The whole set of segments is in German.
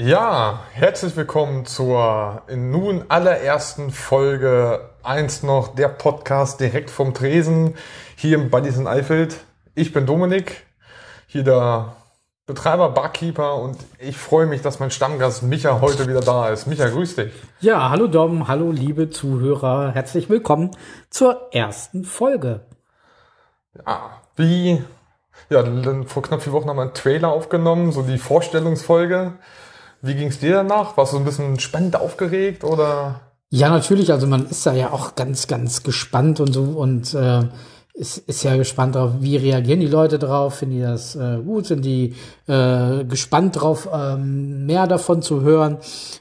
Ja, herzlich willkommen zur nun allerersten Folge 1 noch, der Podcast direkt vom Tresen hier im Buddies in Eifeld. Ich bin Dominik, hier der Betreiber, Barkeeper und ich freue mich, dass mein Stammgast Micha heute wieder da ist. Micha, grüß dich. Ja, hallo Dom, hallo liebe Zuhörer, herzlich willkommen zur ersten Folge. Ja, wie, ja, vor knapp vier Wochen haben wir einen Trailer aufgenommen, so die Vorstellungsfolge. Wie ging es dir danach? Warst du ein bisschen spannend aufgeregt oder? Ja, natürlich. Also man ist da ja auch ganz, ganz gespannt und so und äh, ist, ist ja gespannt drauf, wie reagieren die Leute drauf, finden die das äh, gut, sind die äh, gespannt drauf, ähm, mehr davon zu hören.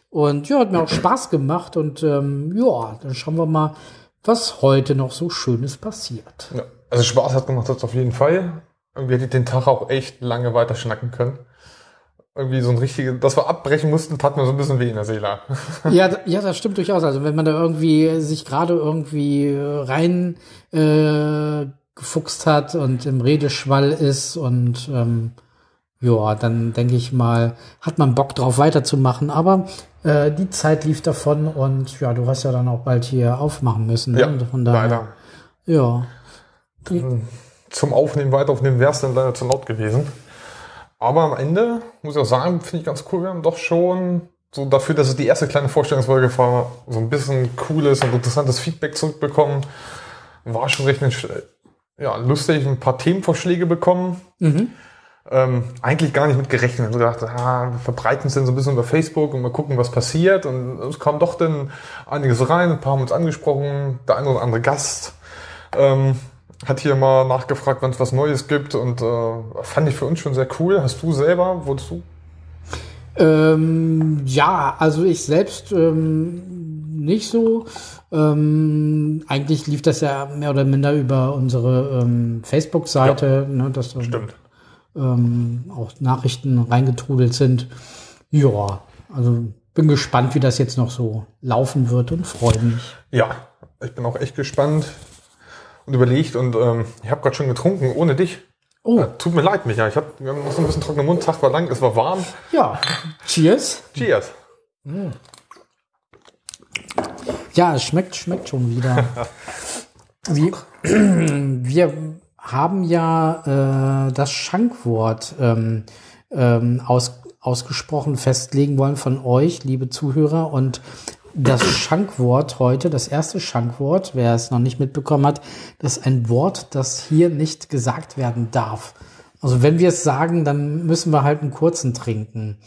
Und ja, hat mir auch Spaß gemacht und ähm, ja, dann schauen wir mal, was heute noch so Schönes passiert. Ja, also Spaß hat gemacht, das auf jeden Fall. Irgendwie hätte ich den Tag auch echt lange weiter schnacken können irgendwie so ein richtiges, dass wir abbrechen mussten, tat mir so ein bisschen weh in der Seele. ja, ja, das stimmt durchaus. Also wenn man da irgendwie sich gerade irgendwie rein äh, gefuchst hat und im Redeschwall ist und ähm, ja, dann denke ich mal, hat man Bock drauf weiterzumachen. Aber äh, die Zeit lief davon und ja, du hast ja dann auch bald hier aufmachen müssen. Ne? Ja, Von daher, leider. Ja. Zum Aufnehmen, weiteraufnehmen wäre es dann leider zu laut gewesen. Aber am Ende, muss ich auch sagen, finde ich ganz cool, wir haben doch schon so dafür, dass es die erste kleine Vorstellungsfolge war, so ein bisschen cooles und interessantes Feedback zurückbekommen. War schon recht ja, lustig, ein paar Themenvorschläge bekommen. Mhm. Ähm, eigentlich gar nicht mit gerechnet. Ich gedacht, ah, wir verbreiten es dann so ein bisschen über Facebook und mal gucken, was passiert. Und es kam doch dann einiges rein, ein paar haben uns angesprochen, der eine oder andere Gast. Ähm, hat hier mal nachgefragt, wenn es was Neues gibt und äh, fand ich für uns schon sehr cool. Hast du selber, du? Ähm, ja, also ich selbst ähm, nicht so. Ähm, eigentlich lief das ja mehr oder minder über unsere ähm, Facebook-Seite, ja, ne, dass da ähm, auch Nachrichten reingetrudelt sind. Ja, also bin gespannt, wie das jetzt noch so laufen wird und freue mich. Ja, ich bin auch echt gespannt und überlegt und ähm, ich habe gerade schon getrunken ohne dich. Oh. Äh, tut mir leid, Micha. Ich hab, wir haben noch so ein bisschen trockenen Mund. Tag war lang, es war warm. Ja. Cheers. Cheers. Mm. Ja, es schmeckt, schmeckt schon wieder. Wie, wir haben ja äh, das Schankwort ähm, ähm, aus, ausgesprochen festlegen wollen von euch, liebe Zuhörer. Und das Schankwort heute, das erste Schankwort, wer es noch nicht mitbekommen hat, das ist ein Wort, das hier nicht gesagt werden darf. Also wenn wir es sagen, dann müssen wir halt einen kurzen trinken.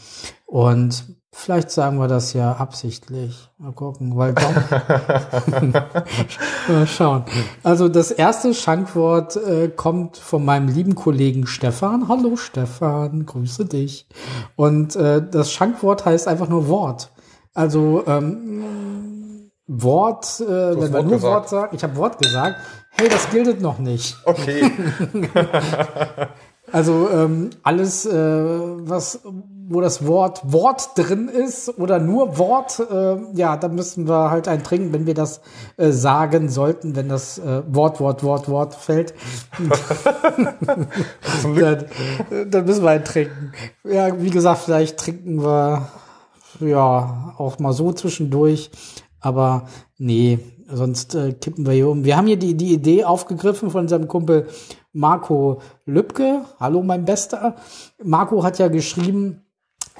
Und vielleicht sagen wir das ja absichtlich. Mal gucken, weil. Mal schauen. Also das erste Schankwort äh, kommt von meinem lieben Kollegen Stefan. Hallo Stefan, grüße dich. Und äh, das Schankwort heißt einfach nur Wort. Also ähm, Wort, äh, wenn man nur gesagt. Wort sagt, ich habe Wort gesagt, hey, das gilt noch nicht. Okay. also ähm, alles, äh, was, wo das Wort Wort drin ist oder nur Wort, äh, ja, da müssen wir halt ein trinken, wenn wir das äh, sagen sollten, wenn das äh, Wort, Wort, Wort, Wort fällt. dann, dann müssen wir ein trinken. Ja, wie gesagt, vielleicht trinken wir ja, auch mal so zwischendurch. Aber nee, sonst äh, kippen wir hier um. Wir haben hier die, die Idee aufgegriffen von unserem Kumpel Marco Lübke. Hallo, mein Bester. Marco hat ja geschrieben,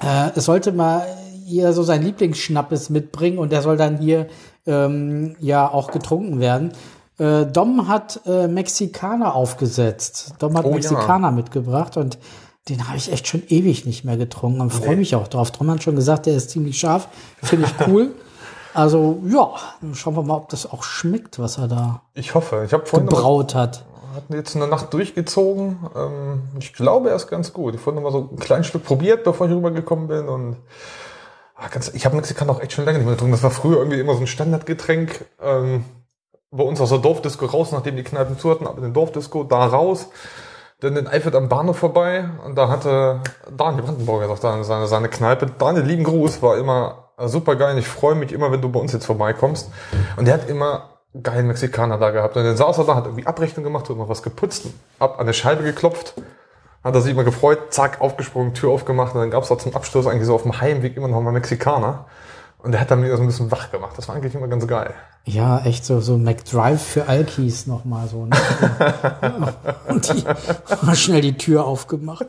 äh, es sollte mal hier so sein Lieblingsschnappes mitbringen und der soll dann hier ähm, ja auch getrunken werden. Äh, Dom hat äh, Mexikaner aufgesetzt. Dom hat oh, Mexikaner ja. mitgebracht und den habe ich echt schon ewig nicht mehr getrunken und freue mich auch drauf. Drum hat schon gesagt, der ist ziemlich scharf. Finde ich cool. also ja, schauen wir mal, ob das auch schmeckt, was er da ich hoffe. Ich habe vorhin gebraut hat. Hat jetzt eine Nacht durchgezogen. Ähm, ich glaube, er ist ganz gut. Ich habe noch mal so ein kleines Stück probiert, bevor ich rübergekommen bin und ah, ganz, ich habe Mexikaner auch echt schon lange nicht mehr getrunken. Das war früher irgendwie immer so ein Standardgetränk. Ähm, bei uns aus der Dorfdisco raus, nachdem die Kneipen zu hatten, aber in den Dorfdisco da raus dann in Eifert am Bahnhof vorbei und da hatte Daniel Brandenburger doch da seine, seine Kneipe. Daniel, lieben Gruß, war immer super geil. Ich freue mich immer, wenn du bei uns jetzt vorbeikommst. Und der hat immer geilen Mexikaner da gehabt. Und dann saß er da, hat irgendwie Abrechnung gemacht, hat noch was geputzt, ab an der Scheibe geklopft. Hat er sich immer gefreut, zack, aufgesprungen, Tür aufgemacht und dann gab es da zum Abschluss eigentlich so auf dem Heimweg immer noch mal Mexikaner. Und der hat dann wieder so ein bisschen wach gemacht. Das war eigentlich immer ganz geil. Ja, echt so, so McDrive für Alkis nochmal so. Ne? und die, schnell die Tür aufgemacht.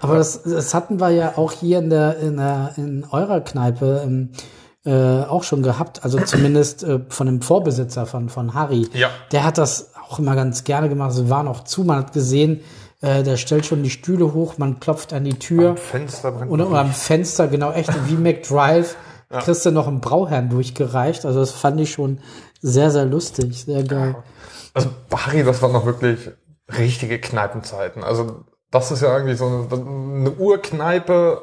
Aber das, das hatten wir ja auch hier in der, in der, in eurer Kneipe ähm, äh, auch schon gehabt. Also zumindest äh, von dem Vorbesitzer von, von Harry. Ja. Der hat das auch immer ganz gerne gemacht. Sie waren auch zu, man hat gesehen, äh, der stellt schon die Stühle hoch, man klopft an die Tür. Am Fenster brennt Oder, oder am Fenster, genau, echt wie McDrive. Ja. Kriegst du noch einen Brauherrn durchgereicht. Also das fand ich schon sehr, sehr lustig, sehr geil. Also Harry, das waren noch wirklich richtige Kneipenzeiten. Also das ist ja eigentlich so eine, eine Urkneipe.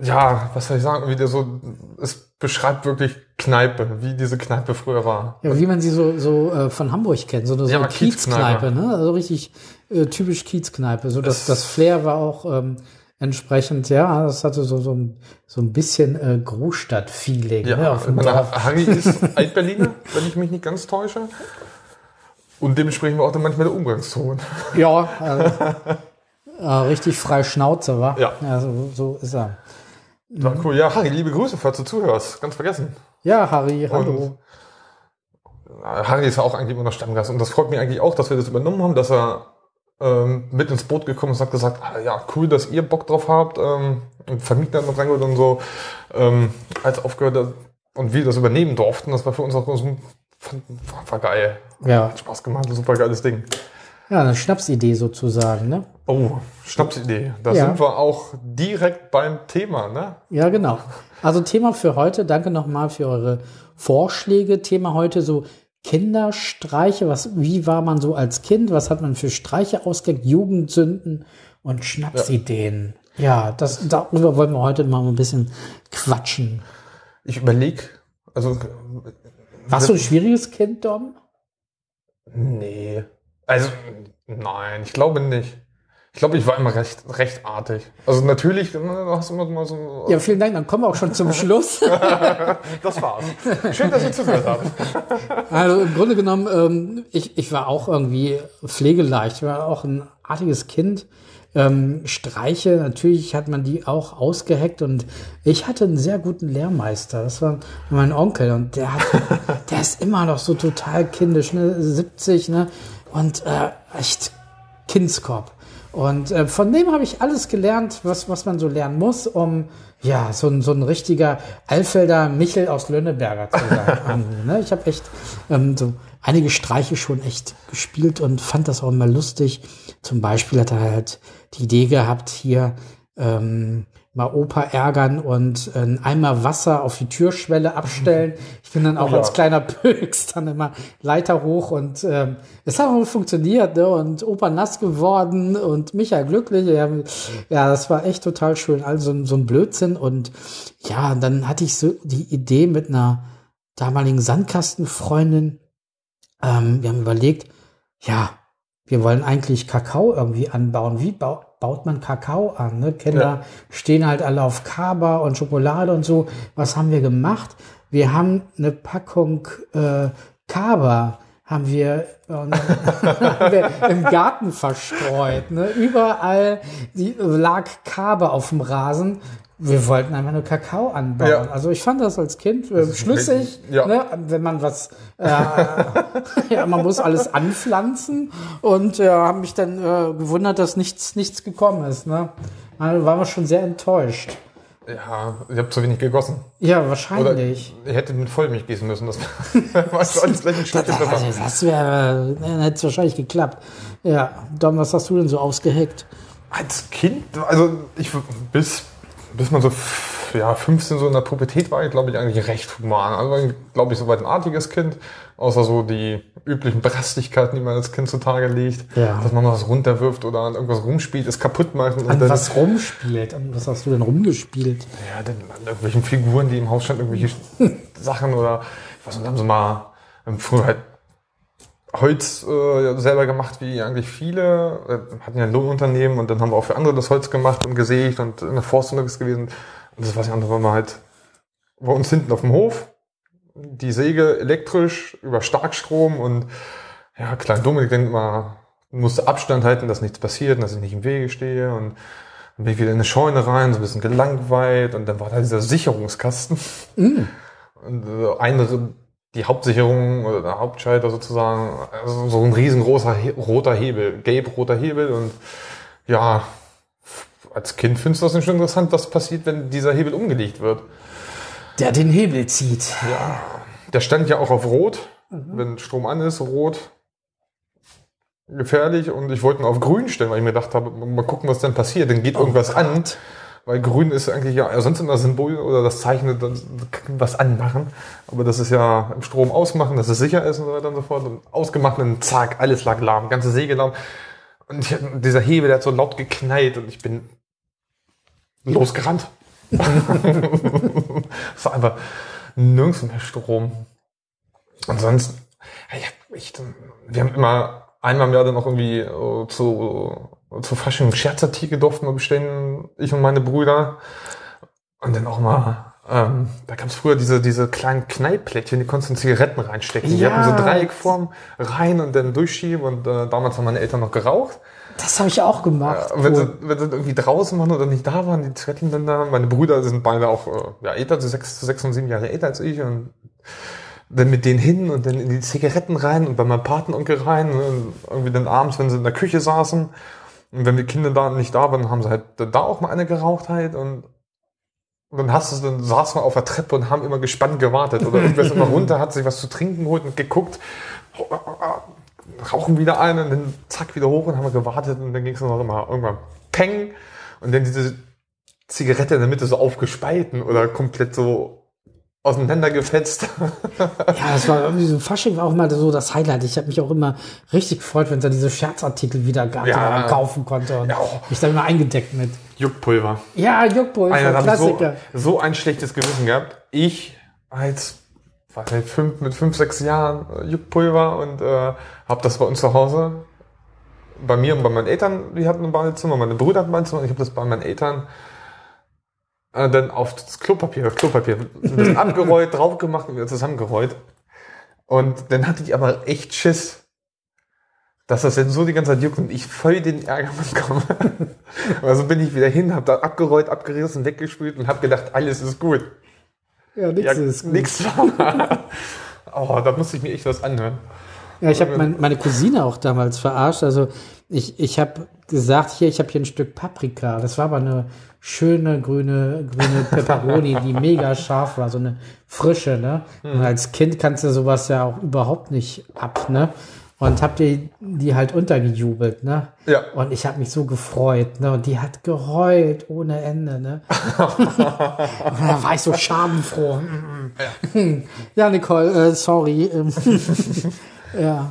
Ja, was soll ich sagen? Wie der so, es beschreibt wirklich Kneipe, wie diese Kneipe früher war. Ja, wie man sie so, so äh, von Hamburg kennt, so eine, so Ja, eine Kiezkneipe, Kiezkneipe. ne? Also richtig äh, typisch Kiezkneipe. So das, das Flair war auch ähm, entsprechend, ja, das hatte so, so, ein, so ein bisschen äh, Großstadt-Feeling. Ja, ne, auf dem Dorf. Harry ist Altberliner, wenn ich mich nicht ganz täusche. Und dementsprechend war auch dann manchmal der Umgangston. Ja, äh, äh, richtig frei Schnauze, war. Ja. so, so ist er. War cool. Ja, Harry, liebe Grüße, falls du zuhörst. Ganz vergessen. Ja, Harry, hallo. Ja, Harry ist ja auch eigentlich immer noch Stammgast und das freut mich eigentlich auch, dass wir das übernommen haben, dass er ähm, mit ins Boot gekommen und hat gesagt, ah, ja, cool, dass ihr Bock drauf habt ähm, und Vermieter noch reingeholt und so, ähm, als aufgehört hat und wir das übernehmen durften, das war für uns auch so, war, war geil. Ja. Hat Spaß gemacht, ein super geiles Ding. Ja, eine Schnapsidee sozusagen, ne? Oh, Schnapsidee. Da Ja. sind wir auch direkt beim Thema, ne? Ja, genau. Also Thema für heute. Danke nochmal für eure Vorschläge. Thema heute so Kinderstreiche. Was, wie war man so als Kind? Was hat man für Streiche ausgeheckt? Jugendsünden und Schnapsideen. Ja, das, darüber wollen wir heute mal ein bisschen quatschen. Ich überlege, also Warst du ein schwieriges Kind, Dom? Nee. Also, nein, ich glaube nicht. Ich glaube, ich war immer recht, recht artig. Also natürlich, du hast immer mal so. Ja, vielen Dank. Dann kommen wir auch schon zum Schluss. Das war's. Schön, dass ihr zugehört habt. Also im Grunde genommen, ähm, ich, ich war auch irgendwie pflegeleicht. Ich war auch ein artiges Kind. Ähm, Streiche, natürlich hat man die auch ausgeheckt und ich hatte einen sehr guten Lehrmeister. Das war mein Onkel und der hat, der ist immer noch so total kindisch, ne, 70, ne, und äh, echt Kindskopf. Und äh, von dem habe ich alles gelernt, was, was man so lernen muss, um ja so ein, so ein richtiger Alfelder Michel aus Lönneberger zu sein. ne? Ich habe echt ähm, so einige Streiche schon echt gespielt und fand das auch immer lustig. Zum Beispiel hat er halt die Idee gehabt, hier ähm, mal Opa ärgern und ein Eimer Wasser auf die Türschwelle abstellen. Ich bin dann auch ja. als kleiner Pöks dann immer Leiter hoch und ähm, es hat auch funktioniert ne? und Opa nass geworden und Micha glücklich. Ja, ja, das war echt total schön. Also so ein Blödsinn und ja, dann hatte ich so die Idee mit einer damaligen Sandkastenfreundin. Ähm, wir haben überlegt, ja, wir wollen eigentlich Kakao irgendwie anbauen. Wie bau, baut man Kakao an? Ne? Kinder Ja. stehen halt alle auf Kaba und Schokolade und so. Was haben wir gemacht? Wir haben eine Packung äh, Kaba haben wir, äh, haben wir im Garten verstreut. Ne? Überall die, lag Kaba auf dem Rasen. Wir wollten einfach nur Kakao anbauen. Ja. Also ich fand das als Kind äh, schlüssig, Ja. ne? wenn man was, äh, ja, man muss alles anpflanzen und ja, habe mich dann äh, gewundert, dass nichts, nichts gekommen ist. Ne? Da waren wir schon sehr enttäuscht. Ja, ich habe zu wenig gegossen. Ja, Oder wahrscheinlich. ihr hättet mit Vollmilch gießen müssen. Das. Also, das wäre, dann hätte es wahrscheinlich geklappt. Ja, Dom, was hast du denn so ausgeheckt? Als Kind, also ich bis, bis man so ja, 15 so in der Pubertät war, ich glaube ich eigentlich recht human. Also glaube ich, soweit ein artiges Kind, außer so die üblichen Brastigkeiten, die man als Kind zutage legt, Ja. dass man mal was runterwirft oder an irgendwas rumspielt, es kaputt macht und An dann, was rumspielt? An was hast du denn rumgespielt? ja, dann an irgendwelchen Figuren, die im Haus standen, irgendwelche Sachen oder weiß nicht, haben sie mal ähm, früher halt Holz äh, selber gemacht, wie eigentlich viele. Wir hatten ja ein Lohnunternehmen und dann haben wir auch für andere das Holz gemacht und gesägt und in der Forst unterwegs gewesen. Und das war die andere, mal halt bei uns hinten auf dem Hof. Die Säge elektrisch über Starkstrom und ja, Klein Dominik denkt mal, musste Abstand halten, dass nichts passiert, dass ich nicht im Wege stehe und dann bin ich wieder in eine Scheune rein, so ein bisschen gelangweilt und dann war da dieser Sicherungskasten. Mm. Und äh, eine die Hauptsicherung oder der Hauptschalter sozusagen, also so ein riesengroßer roter Hebel, gelb-roter Hebel und ja, als Kind findest du das nicht schon interessant, was passiert, wenn dieser Hebel umgelegt wird. Der den Hebel zieht. Ja, der stand ja auch auf Rot, mhm. wenn Strom an ist, Rot gefährlich und ich wollte ihn auf Grün stellen, weil ich mir gedacht habe, mal gucken, was dann passiert, dann geht oh irgendwas Gott. an weil grün ist eigentlich ja sonst immer Symbol oder das Zeichen, was anmachen. Aber das ist ja im Strom ausmachen, dass es sicher ist und so weiter und so fort. Und ausgemacht und zack, alles lag lahm, ganze Säge lahm. Und ich, dieser Hebel, der hat so laut geknallt und ich bin losgerannt. es war einfach nirgends mehr Strom. Ansonsten, ja, ich, wir haben immer einmal im Jahr dann noch irgendwie uh, zu zu Fasching Scherzartikel durften wir bestellen, ich und meine Brüder. Und dann auch mal, ähm, da gab es früher diese, diese kleinen Kneipplättchen, die konntest du in Zigaretten reinstecken. Ja. Die hatten so Dreieckform rein und dann durchschieben und äh, damals haben meine Eltern noch geraucht. Das habe ich auch gemacht. Äh, wenn, sie, wenn sie irgendwie draußen waren oder nicht da waren, die Zigaretten dann da. Meine Brüder sind beide auch äh, ja, älter, so sechs, sechs und sieben Jahre älter als ich und dann mit denen hin und dann in die Zigaretten rein und bei meinem Patenonkel rein und irgendwie dann abends, wenn sie in der Küche saßen und wenn die Kinder da nicht da waren, haben sie halt da auch mal eine geraucht halt und, und dann hast du, dann saß man auf der Treppe und haben immer gespannt gewartet oder irgendwas. Immer runter, hat sich was zu trinken geholt und geguckt, rauchen wieder ein und dann zack wieder hoch und haben gewartet und dann ging es noch immer. Irgendwann peng! Und dann diese Zigarette in der Mitte so aufgespalten oder komplett so auseinandergefetzt. ja, das war irgendwie so Fasching war auch mal so das Highlight. Ich habe mich auch immer richtig gefreut, wenn es da diese Scherzartikel wieder gab, ja. die man kaufen konnte und ja, oh. mich da immer eingedeckt mit Juckpulver. Ja, Juckpulver, Einer, Klassiker. So, so ein schlechtes Gewissen gehabt. Ich als was, mit fünf, mit fünf, sechs Jahren äh, Juckpulver und äh, habe das bei uns zu Hause bei mir und bei meinen Eltern, die hatten ein Badezimmer, meine Brüder hatten ein Badezimmer, ich habe das bei meinen Eltern äh, dann auf das Klopapier, das Klopapier, ein bisschen abgerollt, drauf gemacht und wieder zusammengerollt. Und dann hatte ich aber echt Schiss, dass das jetzt so die ganze Zeit juckt und ich voll den Ärger bekomme. also bin ich wieder hin, habe da abgerollt, abgerissen, weggespült und habe gedacht, alles ist gut. Ja, nichts ja, ist gut. Nix oh, da musste ich mir echt was anhören. Ja, ich habe mein, meine Cousine auch damals verarscht. Also ich, ich habe gesagt, hier, ich habe hier ein Stück Paprika. Das war aber eine schöne grüne, grüne Peperoni, die mega scharf war, so eine frische, ne? Mhm. Und als Kind kannst du sowas ja auch überhaupt nicht ab, ne? Und hab die, die halt untergejubelt, ne? Ja. Und ich habe mich so gefreut, ne? Und die hat geheult ohne Ende, ne? und da war ich so schadenfroh. ja. ja, Nicole, äh, sorry. ja.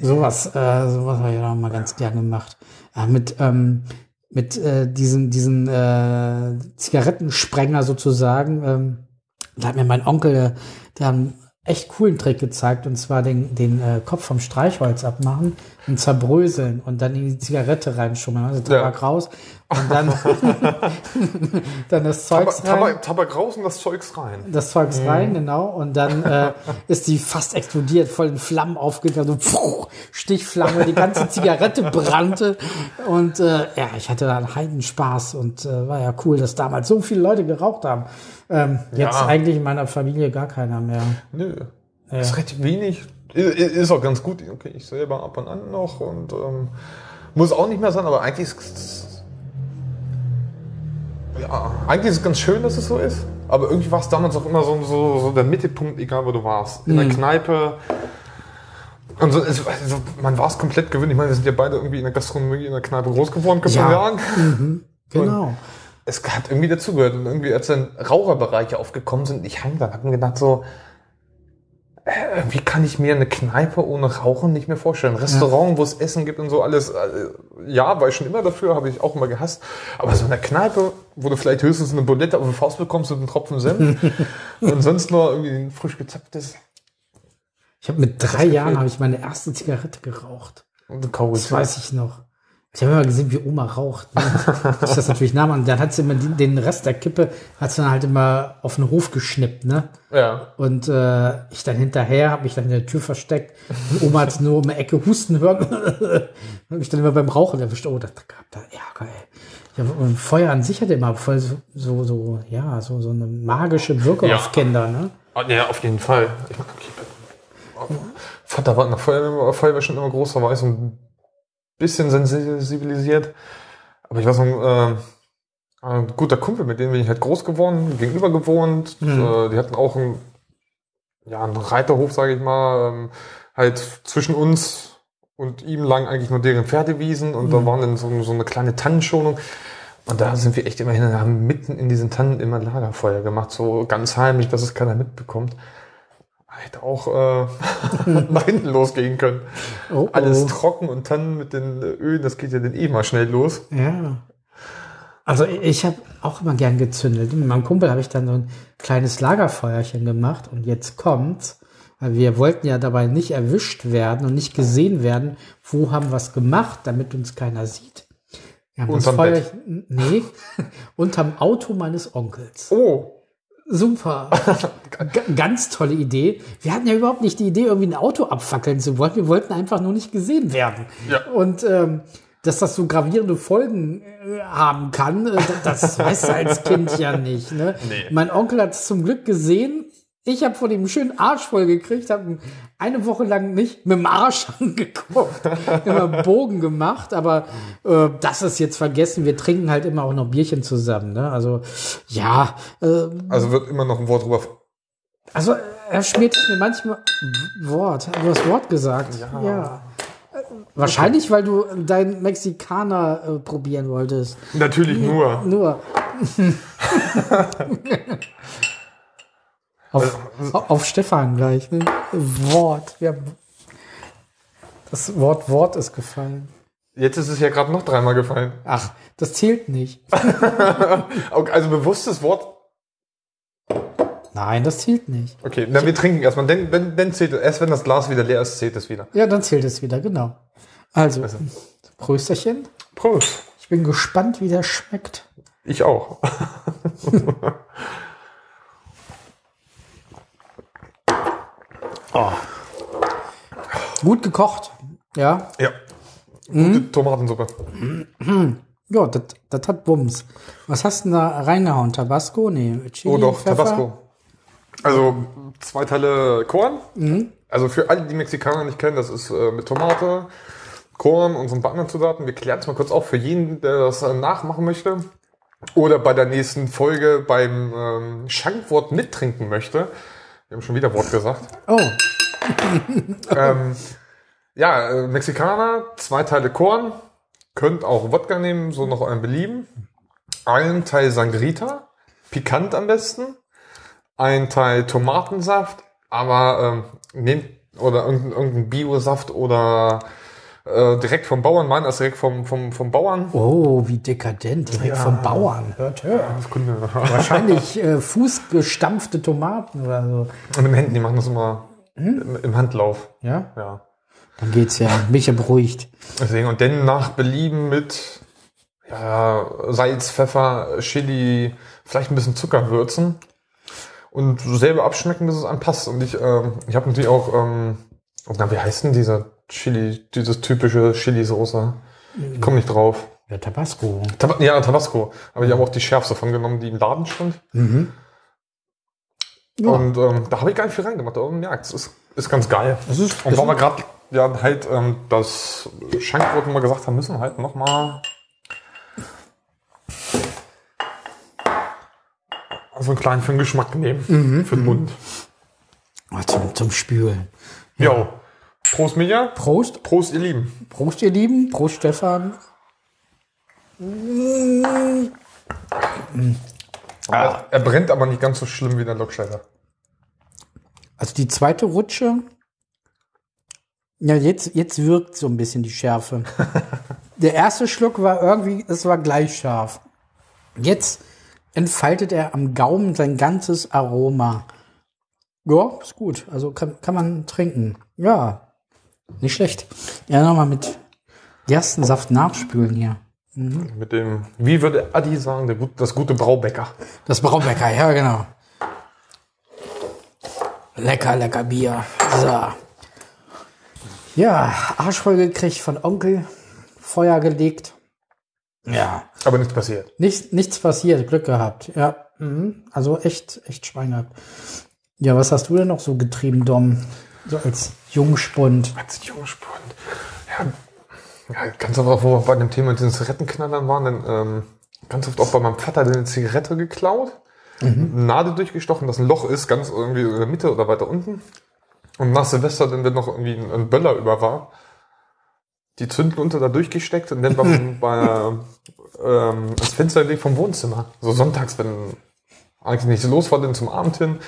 Sowas, äh, sowas habe ich auch mal ganz gern gemacht. Ja, mit, ähm, mit äh, diesem, diesem äh, Zigarettensprenger sozusagen. Ähm, da hat mir mein Onkel, der, der einen echt coolen Trick gezeigt, und zwar den, den äh, Kopf vom Streichholz abmachen und zerbröseln und dann in die Zigarette reinschummeln, also Tabak ja. raus und dann, dann das Zeugs Tabak, rein. Tabak, Tabak raus und das Zeugs rein. Das Zeugs mhm. rein, genau. Und dann äh, ist die fast explodiert, voll in Flammen aufgegangen, so pfuh, Stichflamme, die ganze Zigarette brannte. Und äh, ja, ich hatte da einen Heidenspaß und äh, war ja cool, dass damals so viele Leute geraucht haben. Ähm, jetzt ja. eigentlich in meiner Familie gar keiner mehr. Nö. Ja. Das ist recht wenig. Ist auch ganz gut. Okay, ich selber ab und an noch und ähm, muss auch nicht mehr sein, aber eigentlich ist ja, eigentlich ist es ganz schön, dass es so ist. Aber irgendwie war es damals auch immer so, so, so der Mittelpunkt, egal wo du warst. In mhm. der Kneipe. Und so, also, man war es komplett gewöhnt. Ich meine, wir sind ja beide irgendwie in der Gastronomie, in der Kneipe groß geworden, kann man sagen. Mhm. Genau. Und es hat irgendwie dazugehört. Und irgendwie, als dann Raucherbereiche aufgekommen sind, ich heim da, hab mir gedacht so, wie kann ich mir eine Kneipe ohne Rauchen nicht mehr vorstellen? Ein Restaurant, ja. wo es Essen gibt und so alles. Äh, ja, war ich schon immer dafür, habe ich auch immer gehasst. Aber so eine Kneipe, wo du vielleicht höchstens eine Bulette auf den Faust bekommst und einen Tropfen Senf und sonst nur irgendwie ein frisch gezapftes. Ich habe mit drei Jahren habe ich meine erste Zigarette geraucht. Und ein Kaugummi. Das weiß ich noch. Ich habe immer gesehen, wie Oma raucht. Ne? Ich das natürlich nahm. Und dann hat sie immer die, den Rest der Kippe, hat sie dann halt immer auf den Hof geschnippt, ne? Ja. Und äh, ich dann hinterher, habe mich dann in der Tür versteckt. Und Oma hat nur um die Ecke husten hören. und mich dann immer beim Rauchen erwischt. Oh, das gab da Ärger, ey. Ja, und Feuer an sich hat immer voll so, so, so ja, so, so eine magische Wirkung Ja. auf Kinder, ne? Ah, Ja, auf jeden Fall. Ich mein, okay, Vater war nach Feuerwehr, Feuerwehr schon immer groß, da war ich so ein bisschen sensibilisiert. Aber ich war so ein, äh, ein guter Kumpel, mit dem bin ich halt groß geworden, gegenüber gewohnt. Äh, die hatten auch einen, ja, einen Reiterhof, sage ich mal, ähm, halt zwischen uns und ihm lang eigentlich nur deren Pferdewiesen und da waren dann so, so eine kleine Tannenschonung. Und da sind wir echt immer hin und haben mitten in diesen Tannen immer Lagerfeuer gemacht, so ganz heimlich, dass es keiner mitbekommt. Hätte auch äh, nach hinten losgehen können. Oh, Alles oh. trocken und Tannen mit den Ölen, das geht ja dann eh mal schnell los. Ja. Also ich habe auch immer gern gezündelt. Mit meinem Kumpel habe ich dann so ein kleines Lagerfeuerchen gemacht und jetzt kommt's. Weil wir wollten ja dabei nicht erwischt werden und nicht gesehen werden, wo haben wir es gemacht, damit uns keiner sieht. Wir haben Unterm das Bett. Feuerchen, nee, unterm Auto meines Onkels. Oh, Super. G ganz tolle Idee. Wir hatten ja überhaupt nicht die Idee, irgendwie ein Auto abfackeln zu wollen. Wir wollten einfach nur nicht gesehen werden. Ja. Und ähm, dass das so gravierende Folgen äh, haben kann, äh, das, das weißt du als Kind ja nicht. Ne? Nee. Mein Onkel hat es zum Glück gesehen. Ich habe von ihm einen schönen Arsch voll gekriegt, habe eine Woche lang nicht mit dem Arsch angeguckt, immer Bogen gemacht, aber äh, das ist jetzt vergessen. Wir trinken halt immer auch noch Bierchen zusammen. Ne? Also ja, äh, also wird immer noch ein Wort drüber. also er schmiert mir manchmal Wort. Du hast Wort gesagt. Ja. Äh, Wahrscheinlich, weil du deinen Mexikaner äh, probieren wolltest. Natürlich nur. Nur. auf, auf Stefan gleich. Ne? Wort. Haben das Wort Wort ist gefallen. Jetzt ist es ja gerade noch dreimal gefallen. Ach, das zählt nicht. Also bewusstes Wort. Nein, das zählt nicht. Okay, dann wir trinken erstmal. Denn, wenn, dann zählt es. Erst wenn das Glas wieder leer ist, zählt es wieder. Ja, dann zählt es wieder, genau. Also, Prösterchen. Prost. Ich bin gespannt, wie der schmeckt. Ich auch. Gut gekocht. Ja. Ja. Mhm. Gute Tomatensuppe. Ja, das das hat Bums. Was hast du denn da reingehauen? Tabasco? Nee, Chili, Oh doch, Pfeffer? Tabasco. Also zwei Teile Korn. Mhm. Also für alle, die Mexikaner nicht kennen, das ist äh, mit Tomate, Korn und so ein paar anderen Zutaten. Wir klären es mal kurz auf für jeden, der das äh, nachmachen möchte. Oder bei der nächsten Folge beim ähm, Schankwort mittrinken möchte. Wir haben schon wieder Wort gesagt. Oh, ähm, ja, äh, Mexikaner, zwei Teile Korn. Könnt auch Wodka nehmen, so nach eurem Belieben. Ein Teil Sangrita, pikant am besten. Ein Teil Tomatensaft, aber ähm, nehmt oder irgendein, irgendein Biosaft oder äh, direkt vom Bauern. Meiner ist direkt vom, vom, vom Bauern. oh, wie dekadent. Direkt vom Bauern. Hört, hört. Kunde. Wahrscheinlich äh, fußgestampfte Tomaten oder so. Und im Händen, die machen das immer im, im Handlauf. Ja, Ja. dann geht's ja. Bin ich ja beruhigt. Deswegen, und dann nach Belieben mit ja, Salz, Pfeffer, Chili, vielleicht ein bisschen Zucker würzen und selber abschmecken, bis es anpasst. Und ich, ähm, ich habe natürlich auch, ähm, na, wie heißt denn dieser Chili, dieses typische Chili-Soße? Ich komme nicht drauf. Ja, Tabasco. Tab ja, Tabasco. Aber ich habe auch die schärfste von genommen, die im Laden stand. Ja, Und ähm, da habe ich gar nicht viel reingemacht. Aber man merkt, es ist, ist ganz geil. das ist, Und weil wir gerade ja halt ähm, das Schankwort mal gesagt haben, müssen wir halt noch mal so einen kleinen für den Geschmack nehmen. Für den Mund. oh, zum, zum Spülen. Jo. Prost, Mirja. Prost. Prost, ihr Lieben. Prost, ihr Lieben. Prost, Stefan. Er, er brennt aber nicht ganz so schlimm wie der Lokscheider. Also die zweite Rutsche. Ja, jetzt, jetzt wirkt so ein bisschen die Schärfe. Der erste Schluck war irgendwie, es war gleich scharf. Jetzt entfaltet er am Gaumen sein ganzes Aroma. Ja, ist gut. Also kann, kann man trinken. Ja, nicht schlecht. Ja, nochmal mit Gerstensaft nachspülen hier. Mit dem, wie würde Adi sagen, der, das gute Braubäcker. Das Braubäcker, ja, genau. Lecker, lecker Bier. So. Ja, Arsch voll gekriegt von Onkel. Feuer gelegt. Ja. Aber nichts passiert. Nichts, nichts passiert, Glück gehabt. Ja. Mhm. Also echt, echt Schwein gehabt. Ja, was hast du denn noch so getrieben, Dom? So als Jungspund. Als Jungspund. Ja, ja, ganz oft auch, wo wir bei dem Thema mit den Zigarettenknallern waren, dann ähm, ganz oft auch bei meinem Vater eine Zigarette geklaut, eine Nadel durchgestochen, dass ein Loch ist, ganz irgendwie in der Mitte oder weiter unten. Und nach Silvester, dann, wenn noch irgendwie ein, ein Böller über war, die Zündlunte da durchgesteckt und dann war bei, ähm, das Fenster vom Wohnzimmer. So sonntags, wenn eigentlich nichts los war, dann zum Abend hin.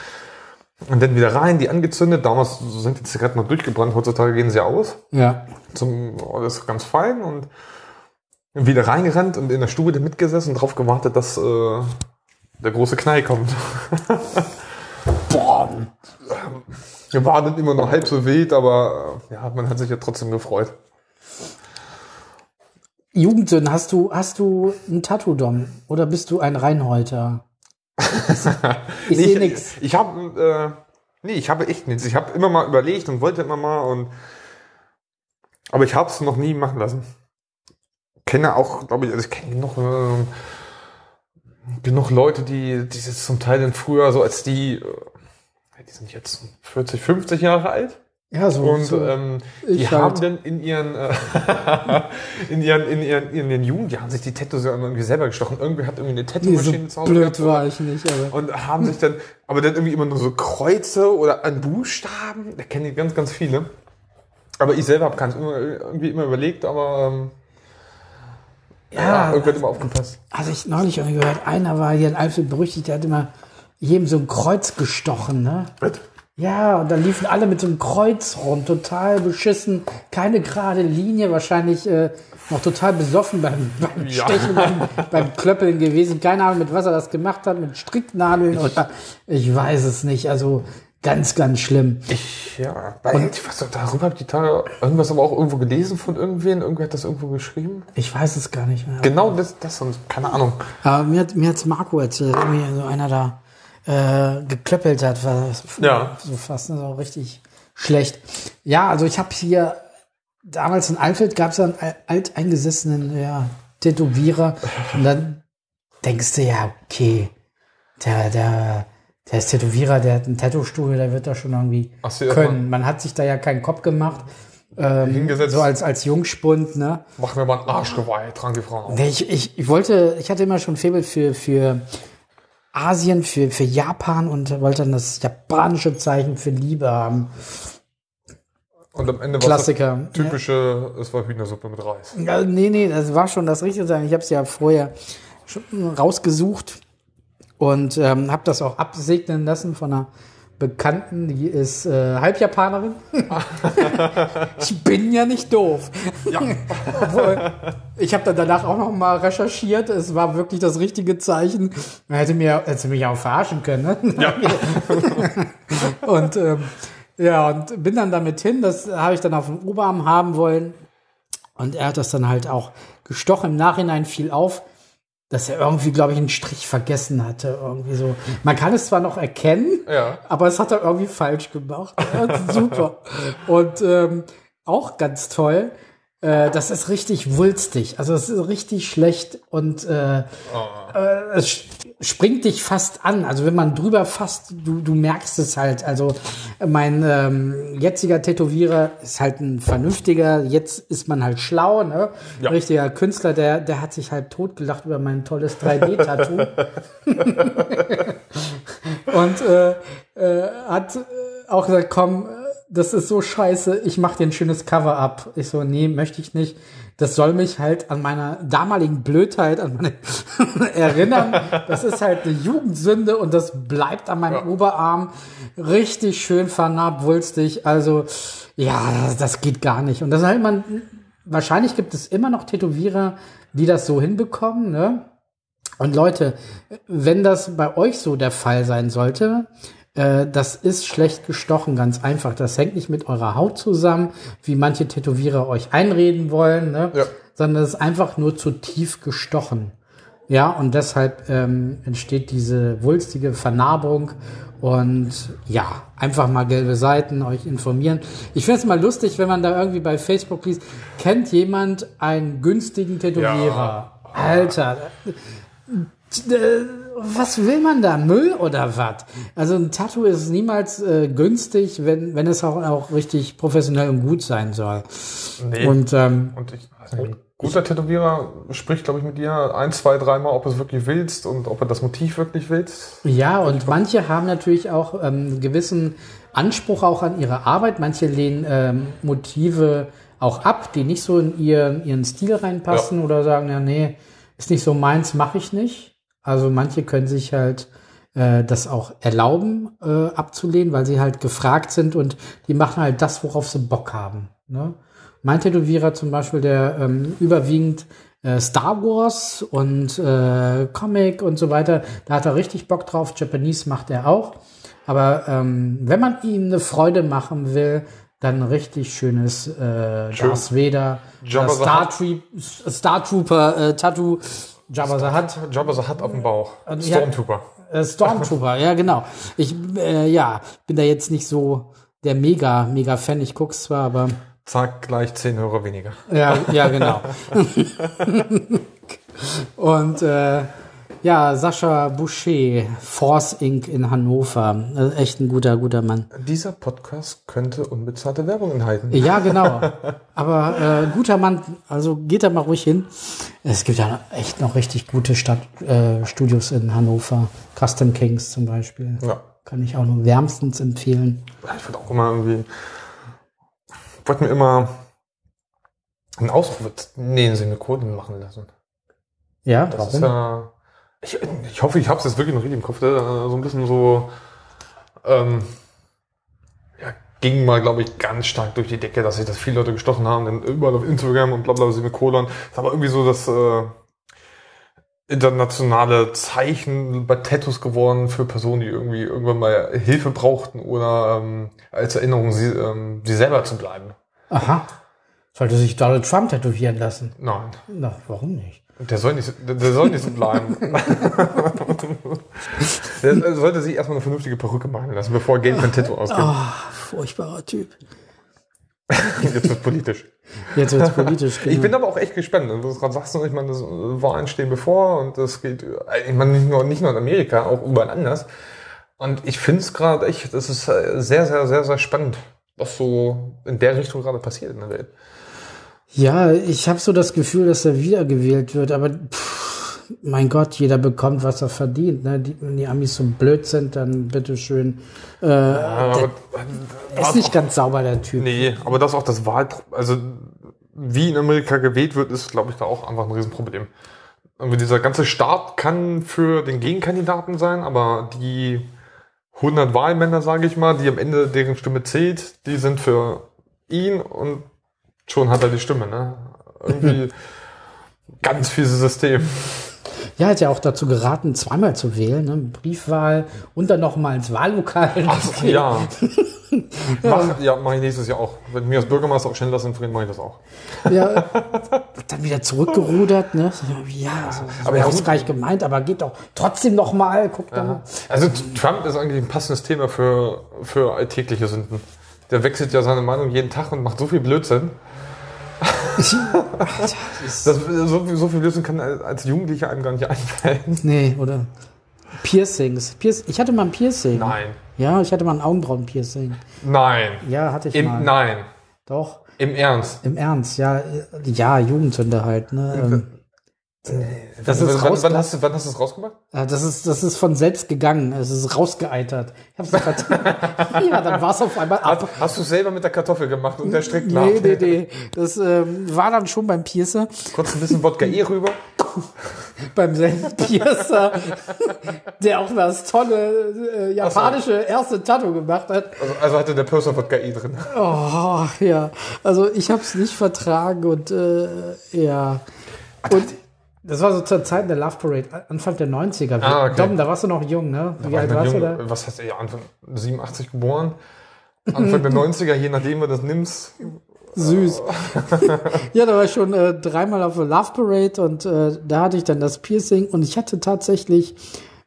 Und dann wieder rein, die angezündet. Damals sind die Zigaretten noch durchgebrannt, heutzutage gehen sie aus. Ja. Zum, oh, das ist ganz fein und wieder reingerannt und in der Stube mitgesessen und drauf gewartet, dass äh, der große Knall kommt. Boah. Wir waren dann immer noch halb so wild, aber äh, ja, man hat sich ja trotzdem gefreut. Jugendsünden, hast du, hast du ein Tattoo, Dom? Oder bist du ein Reinholter? Ich sehe nix. Ich habe, äh, nee, ich habe echt nichts. Ich habe immer mal überlegt und wollte immer mal und, aber ich habe es noch nie machen lassen. Kenne auch, glaube ich, also ich kenne genug, äh, genug Leute, die, die jetzt zum Teil dann früher so als die, äh, die sind jetzt 40, 50 Jahre alt. Ja, so. Und so. ähm, die ich haben halt. dann in ihren, äh, in ihren, in ihren, in ihren Jugend, die haben sich die Tattoos ja irgendwie selber gestochen. Irgendwie hat irgendwie eine Nee, so Tattoo-Maschine zu Hause gehabt blöd war ich nicht, aber. und haben sich dann, aber dann irgendwie immer nur so Kreuze oder an Buchstaben. Da kennen die ganz, ganz viele. Aber ich selber habe keins irgendwie immer überlegt, aber ähm, ja, irgendwie hat immer aufgepasst. Also ich neulich irgendwie gehört, einer war hier in Alfred berüchtigt, der hat immer jedem so ein Kreuz gestochen, ne? Was? Ja, und dann liefen alle mit so einem Kreuz rum, total beschissen, keine gerade Linie, wahrscheinlich äh, noch total besoffen beim, beim Ja. Stechen, beim, beim Klöppeln gewesen. Keine Ahnung, mit was er das gemacht hat, mit Stricknadeln oder ich weiß es nicht. Also ganz, ganz schlimm. Ich, ja, weil ich weiß doch, darüber habe ich die Tage irgendwas aber auch irgendwo gelesen von irgendwen. Irgendwer hat das irgendwo geschrieben. Ich weiß es gar nicht mehr. Genau das, das und keine Ahnung. Aber mir hat mir hat's Marco erzählt, irgendwie so einer da äh, geklöppelt hat, war Ja. so fast so richtig schlecht. Ja, also ich habe hier damals in Alfeld gab es einen al- alteingesessenen ja, Tätowierer und dann denkst du ja, okay, der der der ist Tätowierer, der hat ein Tattoo-Studio, der wird da schon irgendwie so, können. Man hat sich da ja keinen Kopf gemacht. Ähm, Hingesetzt. so als, als Jungspund, ne? Machen wir mal ein Arschgeweih, Frauen auf. Nee, ich, ich, ich wollte, ich hatte immer schon Faible für, für Asien, für, für Japan und wollte dann das japanische Zeichen für Liebe haben. Und am Ende war Klassiker. das typische, es war Hühnersuppe mit Reis. Ja, nee, nee, das war schon das richtige Zeichen. Ich habe es ja vorher schon rausgesucht und ähm, habe das auch absegnen lassen von einer Bekannten, die ist äh, Halbjapanerin. ich bin ja nicht doof. Ja. Obwohl, ich habe dann danach auch noch mal recherchiert. Es war wirklich das richtige Zeichen. Man hätte mir, hätte mich auch verarschen können. Ne? Ja. und ähm, ja, und bin dann damit hin. Das habe ich dann auf dem Oberarm haben wollen. Und er hat das dann halt auch gestochen. Im Nachhinein fiel auf, dass er irgendwie, glaube ich, einen Strich vergessen hatte. Irgendwie so. Man kann es zwar noch erkennen, Ja. aber es hat er irgendwie falsch gemacht. Super. Und ähm, auch ganz toll. Äh, das ist richtig wulstig. Also es ist richtig schlecht und äh, äh, es springt dich fast an. Also wenn man drüber fasst, du, du merkst es halt. Also mein ähm, jetziger Tätowierer ist halt ein vernünftiger. Jetzt ist man halt schlau, ne? Ja. Richtiger Künstler, der, der hat sich halt totgelacht über mein tolles 3D-Tattoo. und äh, äh, hat auch gesagt, komm, äh, das ist so scheiße, ich mach dir ein schönes Cover ab. Ich so, nee, möchte ich nicht. Das soll mich halt an meiner damaligen Blödheit, an meine erinnern. Das ist halt eine Jugendsünde und das bleibt an meinem Ja. Oberarm richtig schön vernarbt, wulstig. Also, ja, das geht gar nicht. Und das ist halt man, wahrscheinlich gibt es immer noch Tätowierer, die das so hinbekommen, ne? Und Leute, wenn das bei euch so der Fall sein sollte, äh, das ist schlecht gestochen, ganz einfach. Das hängt nicht mit eurer Haut zusammen, wie manche Tätowierer euch einreden wollen, ne? Ja. sondern es ist einfach nur zu tief gestochen. Ja, und deshalb ähm, entsteht diese wulstige Vernarbung und ja, einfach mal gelbe Seiten, euch informieren. Ich finde es mal lustig, wenn man da irgendwie bei Facebook liest, kennt jemand einen günstigen Tätowierer? Alter, äh, was will man da? Müll oder was? Also ein Tattoo ist niemals äh, günstig, wenn, wenn es auch, auch richtig professionell und gut sein soll. Nee. Und ähm, Und ich, also ein guter Tätowierer spricht, glaube ich, mit dir ein, zwei, dreimal, ob du es wirklich willst und ob er das Motiv wirklich willst. Ja, und manche haben natürlich auch ähm, einen gewissen Anspruch auch an ihre Arbeit. Manche lehnen ähm, Motive auch ab, die nicht so in ihren, ihren Stil reinpassen oder sagen, ja, nee, ist nicht so meins, mache ich nicht. Also manche können sich halt äh, das auch erlauben, äh, abzulehnen, weil sie halt gefragt sind und die machen halt das, worauf sie Bock haben. Ne? Mein Tätowierer zum Beispiel, der ähm, überwiegend äh, Star Wars und äh, Comic und so weiter, da hat er richtig Bock drauf. Japanese macht er auch. Aber ähm, wenn man ihm eine Freude machen will, dann richtig schönes äh. Darth Vader, Star. Troop, Star Trooper äh, Tattoo, Jabba the Hutt. Jabba the Hutt auf dem Bauch. Und ja- Stormtrooper. Äh, Stormtrooper, ja genau. Ich äh, ja bin da jetzt nicht so der mega mega Fan. Ich guck's zwar, aber Zack, gleich zehn Hörer weniger. ja ja genau. Und äh, ja Sascha Boucher, Force Inc. in Hannover, also echt ein guter guter Mann. Dieser Podcast könnte unbezahlte Werbung enthalten. Ja genau. Aber äh, guter Mann. Also geht da mal ruhig hin. Es gibt ja echt noch richtig gute Stadt, äh, Studios in Hannover. Custom Kings zum Beispiel. Ja. Kann ich auch nur wärmstens empfehlen. Ich würde auch immer irgendwie. Ich wollte mir immer einen Ausruf nee, einen Semikolon machen lassen. Ja, Das warum? ist ja. Ich, ich hoffe, ich habe es jetzt wirklich noch richtig im Kopf. äh, So ein bisschen so. Ähm, ja, ging mal, glaube ich, ganz stark durch die Decke, dass sich das viele Leute gestochen haben. Dann überall auf Instagram und bla bla Semikolon. Ist aber irgendwie so das äh, internationale Zeichen bei Tattoos geworden für Personen, die irgendwie irgendwann mal Hilfe brauchten oder ähm, als Erinnerung, sie, ähm, sie selber zu bleiben. Aha. Sollte sich Donald Trump tätowieren lassen? Nein. Na, warum nicht? Der soll nicht, so- der, soll nicht so bleiben. der sollte sich erstmal eine vernünftige Perücke machen lassen, bevor er Geld für ein Tattoo ausgibt. Ah, furchtbarer Typ. Jetzt wird politisch. Jetzt wird's politisch. Genau. Ich bin aber auch echt gespannt. Du gerade sagst, ich meine, das Wahlen stehen bevor und das geht, äh, ich meine, nicht nur, nicht nur in Amerika, auch überall anders. Und ich finde es gerade echt, das ist äh, sehr, sehr, sehr, sehr spannend, was so in der Richtung gerade passiert in der Welt. Ja, ich habe so das Gefühl, dass er wiedergewählt wird, aber pff, mein Gott, jeder bekommt, was er verdient. Ne? Die, wenn die Amis so blöd sind, dann bitteschön. Äh, Aber, er ist nicht ganz sauber, der Typ. Nee, aber das auch das Wahl, also wie in Amerika gewählt wird, ist, glaube ich, da auch einfach ein Riesenproblem. Irgendwie dieser ganze Staat kann für den Gegenkandidaten sein, aber die 100 Wahlmänner, sage ich mal, die am Ende deren Stimme zählt, die sind für ihn und schon hat er die Stimme. Ne? Irgendwie ganz fieses System. Ja, hat ja auch dazu geraten, zweimal zu wählen. Ne? Briefwahl und dann noch mal ins Wahllokal. Ach, ja. Mach, ja, mache ich nächstes Jahr auch. Wenn mir als Bürgermeister auch schneller sind, mache ich das auch. Ja, dann wieder zurückgerudert, ne? Ja, so, so Aber ja, gut. ausreichend gemeint, aber geht doch trotzdem noch mal, guck doch mal. Also Trump ist eigentlich ein passendes Thema für, für alltägliche Sünden. Der wechselt ja seine Meinung jeden Tag und macht so viel Blödsinn. Das, so, viel- so viel Blödsinn kann als Jugendlicher einem gar nicht einfallen. Nee, oder Piercings. Pierc ich hatte mal ein Piercing. Nein. Ja, ich hatte mal ein Augenbrauen-Piercing. Nein. Ja, hatte ich mal. Im, nein. Doch, Im Ernst. im Ernst. Ja, ja Jugendsünde halt. Ne? Ähm, das ist wann, wann, hast du, wann hast du es rausgemacht? Ja, das ist, das ist von selbst gegangen. Es ist rausgeeitert. Ich hab's nicht ja, dann war's auf einmal ab. Hast, hast du es selber mit der Kartoffel gemacht und der Strick? Nee, nee, nee. Das ähm, war dann schon beim Piercer. Kurz ein bisschen Wodka E rüber. beim selben Piercer, der auch das tolle äh, japanische erste Tattoo gemacht hat. Also, also hatte der Purser Wodka E drin. Oh, ja. Also ich habe es nicht vertragen und äh, ja. Und Das war so zur Zeit der Love Parade, Anfang der 90er. Ah, okay. Dom, da warst du noch jung, ne? Wie alt warst du da? Was heißt er? Anfang 87 geboren. Anfang der 90er, je nachdem, wie du das nimmst. Süß. ja, da war ich schon äh, dreimal auf der Love Parade und äh, da hatte ich dann das Piercing und ich hatte tatsächlich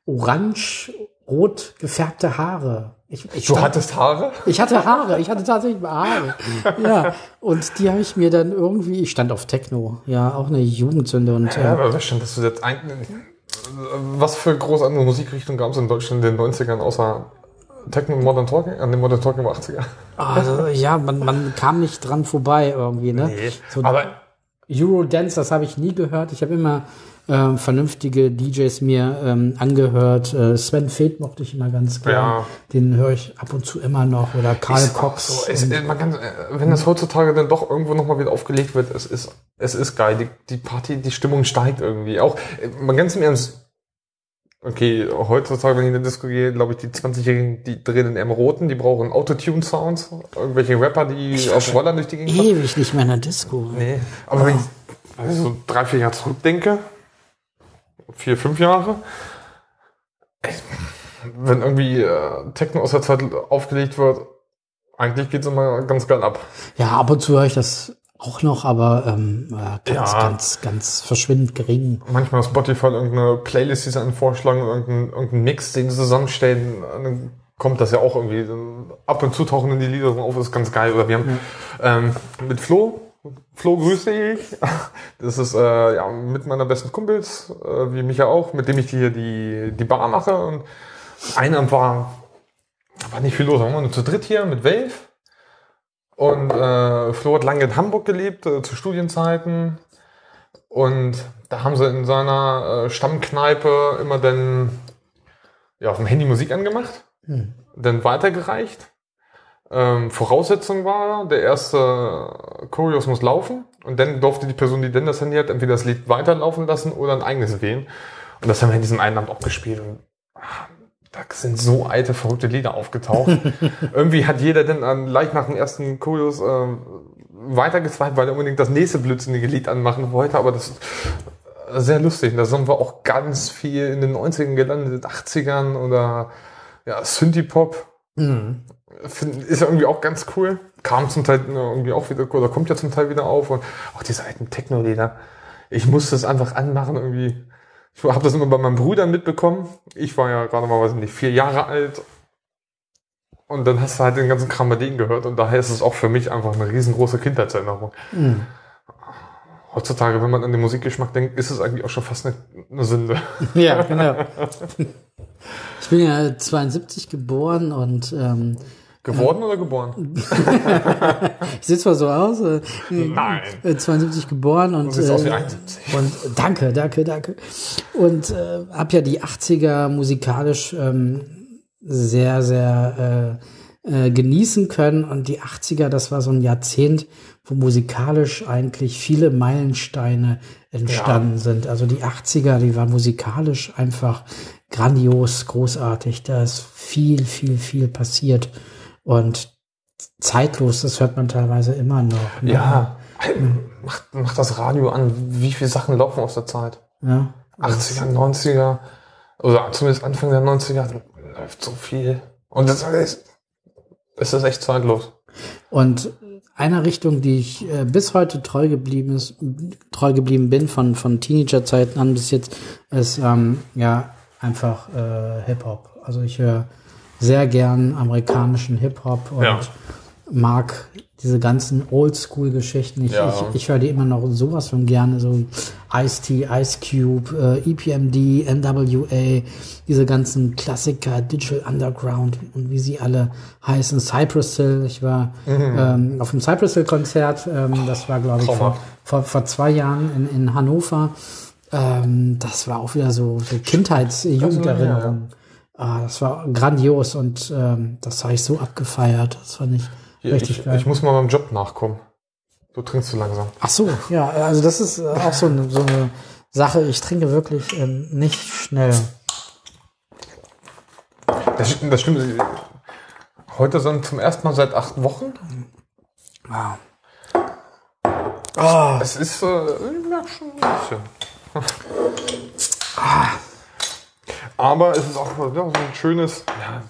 orange-rot gefärbte Haare. Ich, ich Du hattest Haare? Ich hatte Haare, ich hatte tatsächlich Haare. Ja, und die habe ich mir dann irgendwie, ich stand auf Techno, ja, auch eine Jugendsünde und Ja, äh, aber was schon, dass du jetzt ein, was für groß andere Musikrichtungen gab es in Deutschland in den 90ern außer Techno und Modern Talking? An den Modern Talking war 80er. also, ja, man, man kam nicht dran vorbei irgendwie, ne? So aber Eurodance, das habe ich nie gehört. Ich habe immer ähm, vernünftige DJs mir ähm, angehört. Äh, Sven Feth mochte ich immer ganz gern. Ja. Den höre ich ab und zu immer noch. Oder Karl ist Cox. So, äh, man kann, äh, wenn das heutzutage dann doch irgendwo nochmal wieder aufgelegt wird, es ist, es ist geil. Die, die Party, die Stimmung steigt irgendwie. Auch, äh, man ganz im Ernst, okay, heutzutage, wenn ich in der Disco gehe, glaube ich, die 20-Jährigen, die drehen in einem Roten, die brauchen Autotune-Sounds, irgendwelche Rapper, die auf Rollern durch die Gegend. Ewig nicht mehr in der Disco. Nee, aber wenn ich also so drei, vier Jahre zurückdenke, vier, fünf Jahre, wenn irgendwie äh, Techno aus der Zeit aufgelegt wird, eigentlich geht's immer ganz geil ab. Ja, ab und zu höre ich das auch noch, aber ähm, äh, ganz, Ja. ganz, ganz verschwindend gering. Manchmal Spotify irgendeine Playlist, die sie einen vorschlagen, irgendein, irgendein Mix, den sie zusammenstellen, dann kommt das ja auch irgendwie dann ab und zu tauchen in die Lieder auf, ist ganz geil. Oder wir haben ähm, mit Flo, Flo grüße ich. Das ist äh, ja mit meiner besten Kumpels, äh, wie Micha auch, mit dem ich hier die, die Bar mache. Und einer war, war nicht viel los, wir waren nur zu dritt hier mit Wave. Und äh, Flo hat lange in Hamburg gelebt, äh, zu Studienzeiten. Und da haben sie in seiner äh, Stammkneipe immer dann ja, auf dem Handy Musik angemacht, dann weitergereicht. Ähm, Voraussetzung war, der erste Choreos muss laufen und dann durfte die Person, die denn das Handy hat, entweder das Lied weiterlaufen lassen oder ein eigenes wählen. Und das haben wir in diesem einen Abend auch gespielt. Und, ah, da sind so alte, verrückte Lieder aufgetaucht. Irgendwie hat jeder dann an, gleich nach dem ersten Choreos äh, weitergezweigt, weil er unbedingt das nächste blödsinnige Lied anmachen wollte, aber das äh, sehr lustig. Da sind wir auch ganz viel in den 90ern gelandet, 80ern oder ja, Synthie-Pop. Find- Ist ja irgendwie auch ganz cool. Kam zum Teil irgendwie auch wieder, oder kommt ja zum Teil wieder auf. Und auch diese alten Techno-Lieder. Ich musste es einfach anmachen irgendwie. Ich habe das immer bei meinen Brüdern mitbekommen. Ich war ja gerade mal, weiß ich nicht, vier Jahre alt. Und dann hast du halt den ganzen Kram bei denen gehört. Und daher ist es auch für mich einfach eine riesengroße Kindheitserinnerung. Heutzutage, wenn man an den Musikgeschmack denkt, ist es eigentlich auch schon fast eine, eine Sünde. Ja, genau. Ich bin ja 72 geboren und ähm, Geworden oder geboren? ich sehe zwar so aus, äh, Nein. äh, 72 geboren und, Du siehst aus wie äh, 71. und danke, danke, danke. Und äh, hab ja die 80er musikalisch ähm, sehr, sehr äh, äh, genießen können. Und die 80er, das war so ein Jahrzehnt, wo musikalisch eigentlich viele Meilensteine entstanden sind. Also die 80er, die waren musikalisch einfach grandios, großartig. Da ist viel, viel, viel passiert. Und zeitlos, das hört man teilweise immer noch. ne? Ja, mach, mach das Radio an. Wie viele Sachen laufen aus der Zeit? ja. 80er, 90er, oder zumindest Anfang der 90er, da läuft so viel. Und das ist, es ist echt zeitlos. Und einer Richtung, die ich äh, bis heute treu geblieben ist, treu geblieben bin von von Teenagerzeiten an bis jetzt, ist ähm, ja einfach äh, Hip Hop. Also ich höre sehr gern amerikanischen Hip Hop und Ja. mag diese ganzen Oldschool-Geschichten. Ich, Ja. ich, ich höre die immer noch sowas von gerne, so Ice-T, Ice Cube, äh, EPMD, NWA, diese ganzen Klassiker, Digital Underground und wie sie alle heißen. Cypress Hill, ich war ähm, auf dem Cypress Hill-Konzert, ähm, das war, glaube ich, vor, vor, vor zwei Jahren in, in Hannover. Ähm, das war auch wieder so, so Kindheits-Jugenderinnerung. Ah, das war grandios und ähm, das habe ich so abgefeiert. Das fand ich Hier, richtig ich, geil. ich muss mal beim Job nachkommen. Du trinkst zu langsam. Ach so, ja, also das ist äh, auch so eine, so eine Sache. Ich trinke wirklich ähm, nicht schnell. Das, das stimmt. Heute sind zum ersten Mal seit acht Wochen. Wow. Ah, Es ist äh, ja, schon ein bisschen. Aber es ist auch ja, so ein schönes, ja,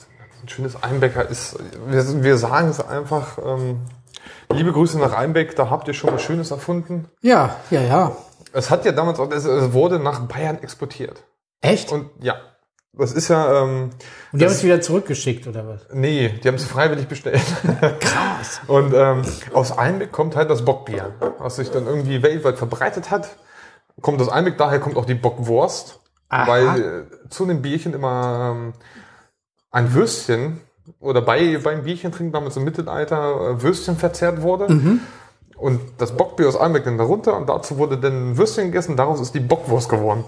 ein schönes Einbecker ist, wir, wir sagen es einfach, ähm, liebe Grüße nach Einbeck, da habt ihr schon was Schönes erfunden. Ja, ja, ja. Es hat ja damals auch, es, es wurde nach Bayern exportiert. Echt? Und, Und ja, das ist ja, ähm, die haben es wieder zurückgeschickt, oder was? nee, die haben es freiwillig bestellt. Krass. Und ähm, aus Einbeck kommt halt das Bockbier, was sich dann irgendwie weltweit verbreitet hat. Kommt aus Einbeck, daher kommt auch die Bockwurst. Aha. Weil äh, zu dem Bierchen immer ähm, ein Würstchen oder bei, beim Bierchen trinken damals im Mittelalter äh, Würstchen verzehrt wurde. Und das Bockbier aus Einbeck dann darunter und dazu wurde dann ein Würstchen gegessen, daraus ist die Bockwurst geworden.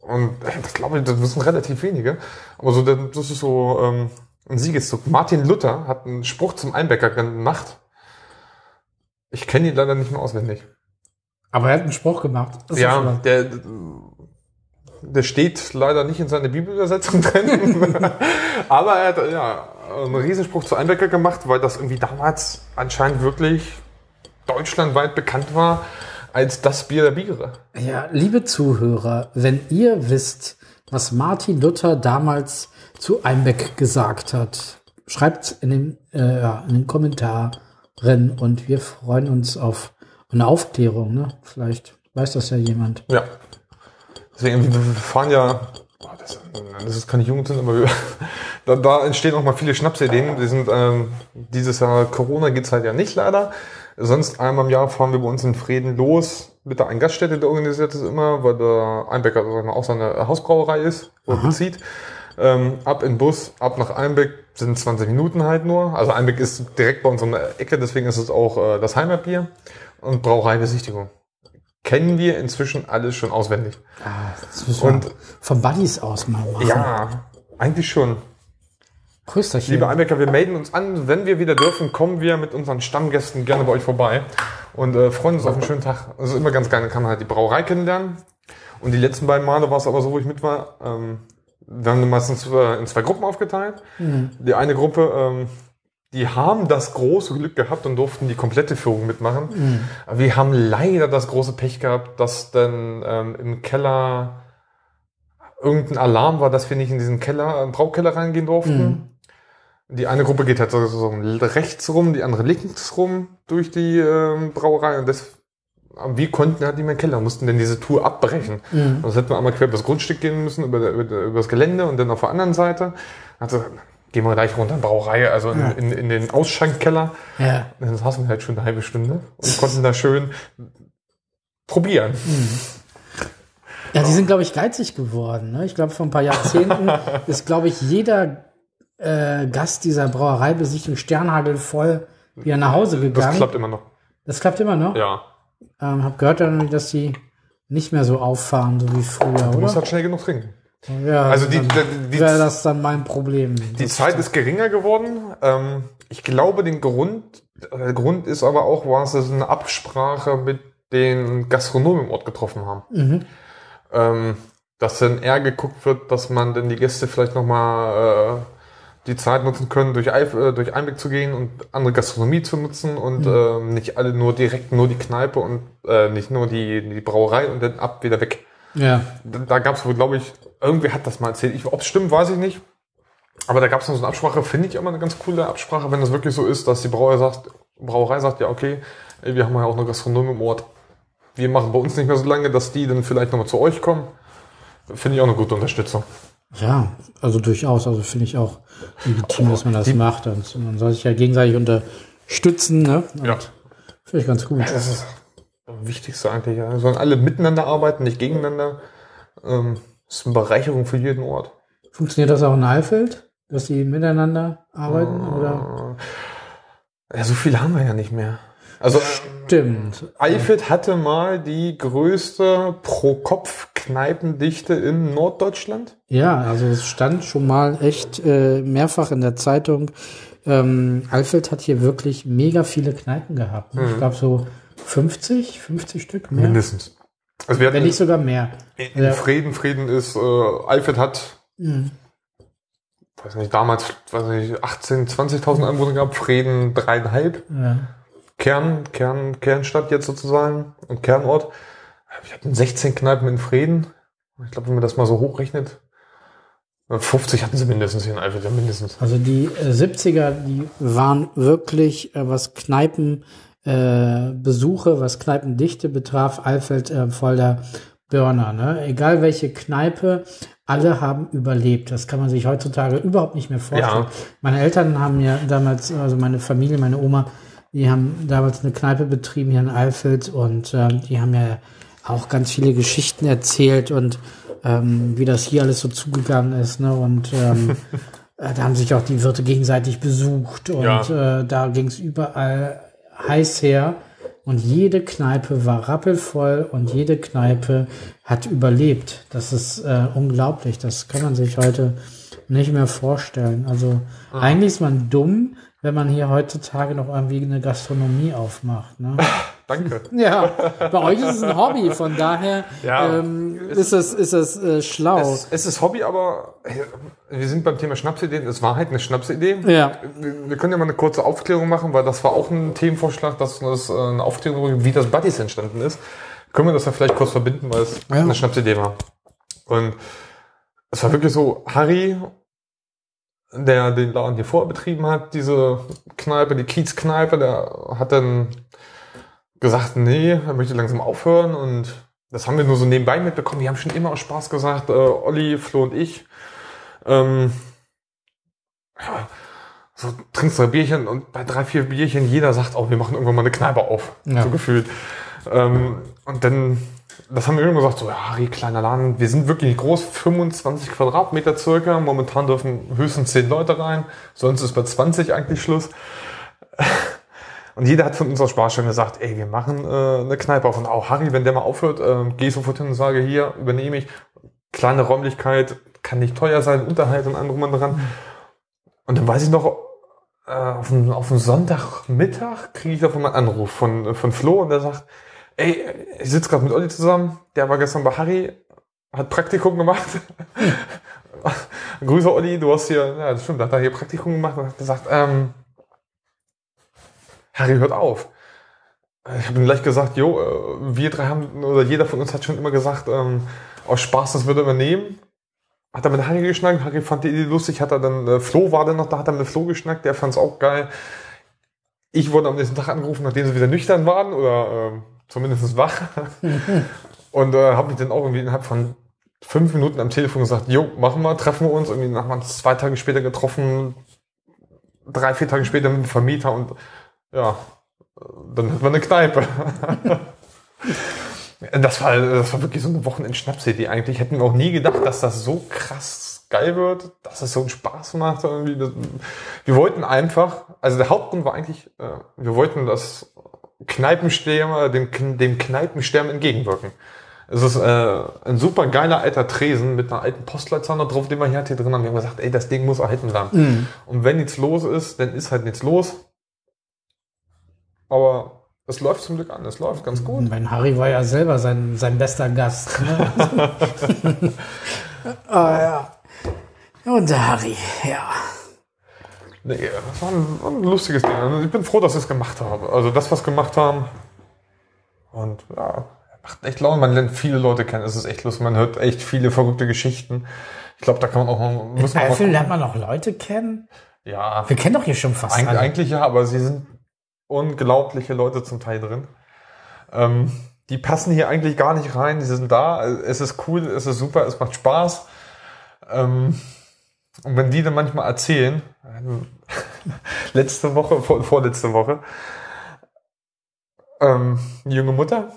Und äh, das glaube ich, das wissen relativ wenige. Aber so, das ist so ähm, ein Siegeszug. Martin Luther hat einen Spruch zum Einbäcker gemacht. Ich kenne ihn leider nicht mehr auswendig. Aber er hat einen Spruch gemacht. Das Ja, der, der steht leider nicht in seiner Bibelübersetzung drin. Aber er hat ja einen Riesenspruch zu Einbecker gemacht, weil das irgendwie damals anscheinend wirklich deutschlandweit bekannt war als das Bier der Biere. Ja, liebe Zuhörer, wenn ihr wisst, was Martin Luther damals zu Einbeck gesagt hat, schreibt in den, äh, in den Kommentaren und wir freuen uns auf eine Aufklärung. Ne? Vielleicht weiß das ja jemand. Ja. Deswegen, wir wir fahren ja, oh, das, das ist keine Jugend, aber wir, da, da entstehen auch mal viele Schnapsideen. Die sind, ähm, dieses Jahr Corona geht's halt ja nicht leider. Sonst einmal im Jahr fahren wir bei uns in Frieden los mit der einen Gaststätte, der organisiert das immer, weil der Einbecker sag ich mal, auch seine Hausbrauerei ist, wo er bezieht. Ähm, ab in Bus, ab nach Einbeck sind 20 Minuten halt nur. Also Einbeck ist direkt bei uns um die Ecke, deswegen ist es auch äh, das Heimatbier und Brauereibesichtigung. Kennen wir inzwischen alles schon auswendig. Das müssen wir Und- von Buddies aus mal machen. Ja, eigentlich schon. Grüß Liebe Einbecker, wir melden uns an. Wenn wir wieder dürfen, kommen wir mit unseren Stammgästen gerne bei euch vorbei und äh, freuen uns auf einen schönen Tag. Also immer ganz geil, dann kann man halt die Brauerei kennenlernen. Und die letzten beiden Male war es aber so, wo ich mit war, ähm, wir haben meistens äh, in zwei Gruppen aufgeteilt. Die eine Gruppe, ähm, die haben das große Glück gehabt und durften die komplette Führung mitmachen. Aber wir haben leider das große Pech gehabt, dass dann ähm, im Keller irgendein Alarm war, dass wir nicht in diesen Keller, äh, Braukeller reingehen durften. Die eine Gruppe geht halt so, rechts rum, die andere links rum durch die ähm, Brauerei und das wir konnten halt nicht mehr in den Keller, mussten dann diese Tour abbrechen. Das hätten wir einmal quer über das Grundstück gehen müssen, über, über, über das Gelände und dann auf der anderen Seite. Also gehen wir gleich runter in die Brauerei, also in, in, in den Ausschankkeller. Ja. Dann saßen wir halt schon eine halbe Stunde und konnten da schön probieren. Ja, die sind, glaube ich, geizig geworden. Ne? Ich glaube, vor ein paar Jahrzehnten ist, glaube ich, jeder äh, Gast dieser Brauereibesichtigung Sternhagel voll wieder nach Hause Das gegangen. klappt immer noch. Das klappt immer noch. Ja. Ähm, hab gehört, dass sie nicht mehr so auffahren, so wie früher, Du musst oder? halt schnell genug trinken. Ja, Also die, die, wäre das dann mein Problem. Die Zeit ist geringer geworden. Ähm, ich glaube, den Grund, äh, Grund ist aber auch, was es eine Absprache mit den Gastronomen im Ort getroffen haben. Mhm. Ähm, dass dann eher geguckt wird, dass man dann die Gäste vielleicht nochmal äh, die Zeit nutzen können, durch, äh, durch Einblick zu gehen und andere Gastronomie zu nutzen und ähm, nicht alle nur direkt nur die Kneipe und äh, nicht nur die, die Brauerei und dann ab wieder weg. Ja, Da, da gab es wohl, glaube ich, irgendwer hat das mal erzählt. Ob es stimmt, weiß ich nicht. Aber da gab es noch so eine Absprache, finde ich immer eine ganz coole Absprache, wenn das wirklich so ist, dass die Brauerei sagt, Brauerei sagt, ja, okay, ey, wir haben ja auch eine Gastronomie im Ort. Wir machen bei uns nicht mehr so lange, dass die dann vielleicht nochmal zu euch kommen. Finde ich auch eine gute Unterstützung. ja, also durchaus. Also finde ich auch legitim, dass man das macht. Und man soll sich ja gegenseitig unterstützen. Ne? Und Ja. Finde ich ganz gut. Das ist das Wichtigste eigentlich. Ja. Sollen alle miteinander arbeiten, nicht gegeneinander. Ähm, das ist eine Bereicherung für jeden Ort. Funktioniert das auch in Eifeld, dass die miteinander arbeiten? Oder? Ja, so viele haben wir ja nicht mehr. Also Stimmt. Eifeld hatte mal die größte Pro-Kopf-Kneipendichte in Norddeutschland. Ja, also es stand schon mal echt äh, mehrfach in der Zeitung. Ähm, Alfred hat hier wirklich mega viele Kneipen gehabt. ne? Ich glaube so 50, 50 Stück mehr. Mindestens. Also wir hatten Wenn nicht sogar mehr. in Ja. Frieden, Frieden ist, äh, Eifeld hat, Mhm. weiß nicht, damals, weiß nicht, 18, 20.000 Einwohner gehabt, Frieden dreieinhalb. Ja. Kern, Kern, Kernstadt jetzt sozusagen und Kernort. Wir hatten 16 Kneipen in Frieden. Ich glaube, wenn man das mal so hochrechnet, 50 hatten sie mindestens hier in Eifel, mindestens. Also die äh, 70er, die waren wirklich, äh, was Kneipen äh, Besuche, was Kneipendichte betraf, Alfeld äh, voll der Burner. Ne? Egal welche Kneipe, alle haben überlebt. Das kann man sich heutzutage überhaupt nicht mehr vorstellen. Ja. Meine Eltern haben ja damals, also meine Familie, meine Oma, die haben damals eine Kneipe betrieben hier in Alfeld und ähm, die haben ja auch ganz viele Geschichten erzählt und ähm, wie das hier alles so zugegangen ist. Ne? Und ähm, äh, da haben sich auch die Wirte gegenseitig besucht und Ja. äh, da ging es überall heiß her. Und jede Kneipe war rappelvoll und jede Kneipe hat überlebt. Das ist äh, unglaublich. Das kann man sich heute nicht mehr vorstellen. Also eigentlich ist man dumm, wenn man hier heutzutage noch irgendwie eine Gastronomie aufmacht. Ne? Danke. Ja, bei euch ist es ein Hobby, von daher Ja. ähm, ist es, ist es äh, schlau. Es, es ist Hobby, aber wir sind beim Thema Schnapsideen. Es war halt eine Schnapsidee. ja, Wir wir können ja mal eine kurze Aufklärung machen, weil das war auch ein Themenvorschlag, dass das äh, eine Aufklärung, wie das Buddies entstanden ist. Können wir das ja vielleicht kurz verbinden, weil es Ja. eine Schnapsidee war. Und es war wirklich so, Harry, der den Laden hier vorher betrieben hat, diese Kneipe, die Kiezkneipe, der hat dann gesagt, nee, er möchte langsam aufhören und das haben wir nur so nebenbei mitbekommen. Wir haben schon immer aus Spaß gesagt, äh, Olli, Flo und ich, ähm, ja, so trinkst drei Bierchen und bei drei, vier Bierchen jeder sagt, oh, wir machen irgendwann mal eine Kneipe auf. Ja. So gefühlt. Ähm, und dann, das haben wir immer gesagt, so, ja, Harry, kleiner Laden, wir sind wirklich groß, 25 Quadratmeter circa. Momentan dürfen höchstens 10 Leute rein, sonst ist bei 20 eigentlich Schluss. Und jeder hat von uns aus Spaß schon gesagt, ey, wir machen äh, eine Kneipe auf. Und auch Harry, wenn der mal aufhört, äh, gehe ich sofort hin und sage, hier, übernehme ich. Kleine Räumlichkeit, kann nicht teuer sein, Unterhalt und und dran. Und dann weiß ich noch, äh, auf einen, auf einen Sonntagmittag kriege ich davon einen Anruf von, von Flo und der sagt, ey, ich sitze gerade mit Olli zusammen, der war gestern bei Harry, hat Praktikum gemacht. Grüße Olli, du hast hier, ja, das stimmt, hat er hier Praktikum gemacht und hat gesagt, ähm, Harry hört auf. Ich habe ihm gleich gesagt, jo, äh, wir drei haben, oder jeder von uns hat schon immer gesagt, ähm, aus Spaß, das würde er übernehmen. Hat er mit Harry geschnackt, Harry fand die Idee lustig, hat er dann, äh, Flo war dann noch da, hat er mit Flo geschnackt, der fand es auch geil. Ich wurde am nächsten Tag angerufen, nachdem sie wieder nüchtern waren, oder ähm, zumindest wach. Und äh, habe mich dann auch irgendwie innerhalb von fünf Minuten am Telefon gesagt, jo, machen wir, treffen wir uns. Irgendwie haben wir uns zwei Tage später getroffen, drei, vier Tage später mit dem Vermieter und ja, dann hatten wir eine Kneipe. das, war, das war wirklich so eine Wochenend-Schnapsidee eigentlich. Hätten wir auch nie gedacht, dass das so krass geil wird, dass es so einen Spaß macht. Irgendwie. Wir wollten einfach, also der Hauptgrund war eigentlich, äh, wir wollten das Kneipensterben, dem, dem Kneipensterben entgegenwirken. Es ist äh, ein super geiler alter Tresen mit einer alten Postleitzahl drauf, den wir hier halt hier drin haben. Wir haben gesagt, ey, das Ding muss erhalten bleiben. Und wenn nichts los ist, dann ist halt nichts los. Aber es läuft zum Glück an, es läuft ganz gut. Mein Harry war ja selber sein, sein bester Gast. Ne? ah, ja. Und der Harry, ja. Nee, das war ein, ein lustiges Ding. Also ich bin froh, dass ich es gemacht habe. Also das, was wir gemacht haben. Und ja, macht echt Laune. Man lernt viele Leute kennen. Es ist echt lustig. Man hört echt viele verrückte Geschichten. Ich glaube, da kann man auch mal, müssen wir Eifel lernt man noch Leute kennen? Ja, Wir kennen doch hier schon fast Eig alle. eigentlich ja, aber sie sind unglaubliche Leute zum Teil drin. Ähm, die passen hier eigentlich gar nicht rein. Die sind da. Es ist cool, es ist super, es macht Spaß. Ähm, und wenn die dann manchmal erzählen, letzte Woche, vor, vorletzte Woche, ähm, eine junge Mutter,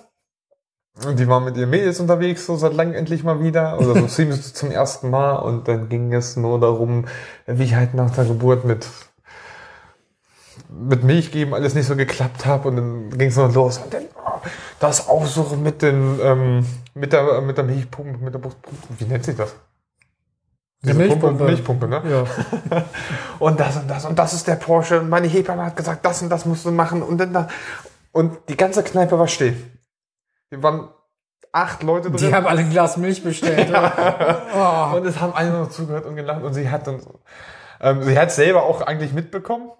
die war mit ihren Mädels unterwegs, so seit langem endlich mal wieder, oder so ziemlich zum ersten Mal, und dann ging es nur darum, wie halt nach der Geburt mit mit Milch geben alles nicht so geklappt hat und dann ging es noch los. Und dann oh, das so mit den ähm, mit der mit der Milchpumpe mit der Brustpumpe wie nennt sich das? Die Diese Milchpumpe. Pumpe, Milchpumpe. Ne? Ja. und das und das und das ist der Porsche. Und meine Hebamme hat gesagt das und das musst du machen und dann da. Und die ganze Kneipe war still. Wir waren acht Leute drin. Die haben alle ein Glas Milch bestellt. oh. und es haben alle noch zugehört und gelacht. Und sie hat dann, ähm, sie hat selber auch eigentlich mitbekommen,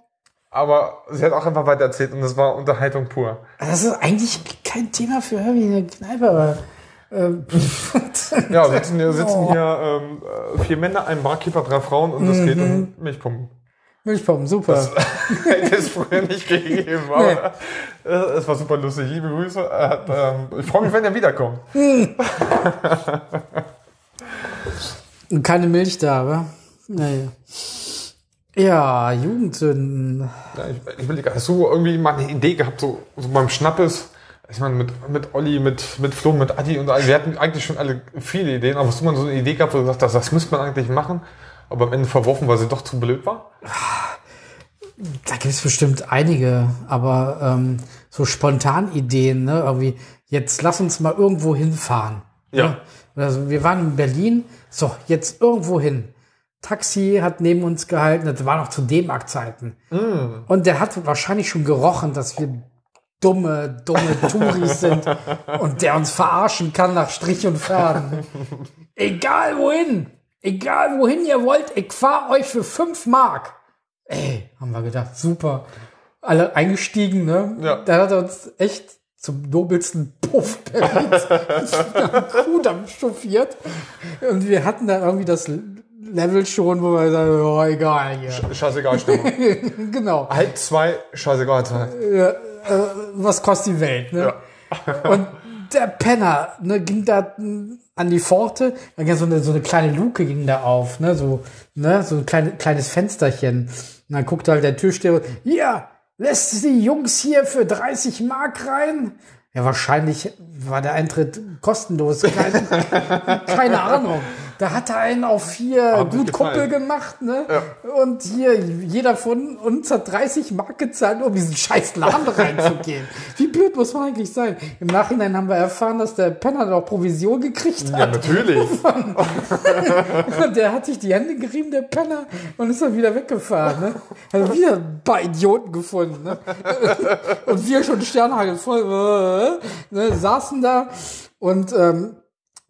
aber sie hat auch einfach weiter erzählt und es war Unterhaltung pur. Das ist eigentlich kein Thema für irgendwie eine Kneipe, aber ähm, Ja, sitzen hier, sitzen hier ähm, äh, vier Männer, ein Barkeeper, drei Frauen und es geht um Milchpumpen. Milchpomben, super. Hätte es früher nicht gegeben, aber äh, es war super lustig. Liebe Grüße. Hat, ähm, ich freue mich, wenn er wiederkommt. Und keine Milch da, wa? Naja. Ja, Jugendsünden. Ja, ich, ich überlege, hast du irgendwie mal eine Idee gehabt, so, so beim Schnappes? Ich meine, mit, mit Olli, mit, mit Flo, mit Adi und all, wir hatten eigentlich schon alle viele Ideen, aber hast du mal so eine Idee gehabt, wo du gesagt hast, das müsste man eigentlich machen, aber am Ende verworfen, weil sie doch zu blöd war? Da gibt es bestimmt einige, aber ähm, so spontan Ideen, ne? Irgendwie, jetzt lass uns mal irgendwo hinfahren. Ja. Ne? Also wir waren in Berlin, so, jetzt irgendwo hin. Taxi hat neben uns gehalten, das war noch zu D-Mark-Zeiten. Und der hat wahrscheinlich schon gerochen, dass wir dumme, dumme Touris sind und der uns verarschen kann nach Strich und Faden. Egal wohin, egal wohin ihr wollt, ich fahr euch für fünf Mark. Ey, haben wir gedacht, super. Alle eingestiegen, ne? Ja. Da hat er uns echt zum nobelsten Puff Berlins Kudamm chauffiert. Und wir hatten dann irgendwie das Level schon, wo wir sagen, oh, egal hier. Scheißegal, Stimmung. genau. Halb zwei, scheißegal Zeit. Was kostet die Welt, ne? Und der Penner, ne, ging da mm, an die Pforte, dann ging so eine, so eine kleine Luke ging da auf, ne, so, ne, so ein kleine, kleines Fensterchen. Und dann guckte halt der Türsteher, ja, lässt die Jungs hier für 30 Mark rein? Ja, wahrscheinlich war der Eintritt kostenlos. Keine, keine Ahnung. Da hat er einen auf vier Hat sich gut Kumpel gemacht, ne? Und hier, jeder von uns hat 30 Mark gezahlt, um diesen scheiß Laden reinzugehen. Wie blöd muss man eigentlich sein? Im Nachhinein haben wir erfahren, dass der Penner noch Provision gekriegt Ja, hat. natürlich. Und der hat sich die Hände gerieben, der Penner, und ist dann wieder weggefahren. Ne? Also wieder ein paar Idioten gefunden. Ne? Und wir schon Sternhagel voll, äh, ne, saßen da und ähm,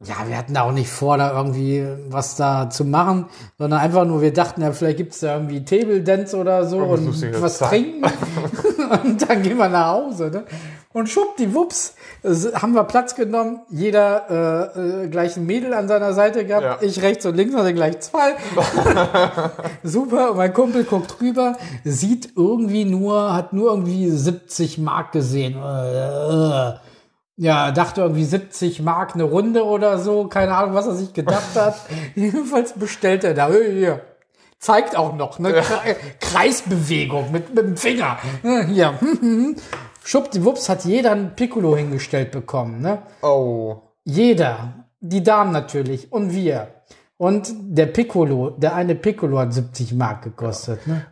ja, wir hatten da auch nicht vor, da irgendwie was da zu machen, sondern einfach nur, wir dachten ja, vielleicht gibt's da irgendwie Table Dance oder so Irgendwas und was Zack. trinken. und dann gehen wir nach Hause. Ne? Und schwuppdiwupps äh, haben wir Platz genommen. Jeder äh, äh, gleich ein Mädel an seiner Seite gehabt. Ja. Ich rechts und links hatte gleich zwei. Super. Und mein Kumpel guckt rüber, sieht irgendwie nur, hat nur irgendwie 70 Mark gesehen. Äh, äh. Ja, dachte irgendwie 70 Mark eine Runde oder so. Keine Ahnung, was er sich gedacht hat. Jedenfalls bestellt er da. Hier. Zeigt auch noch, ne? Kre- Kreisbewegung mit, mit dem Finger. Hier. Schuppdiwupps hat jeder ein Piccolo hingestellt bekommen, ne? Oh. Jeder. Die Damen natürlich. Und wir. Und der Piccolo, der eine Piccolo hat 70 Mark gekostet, ne?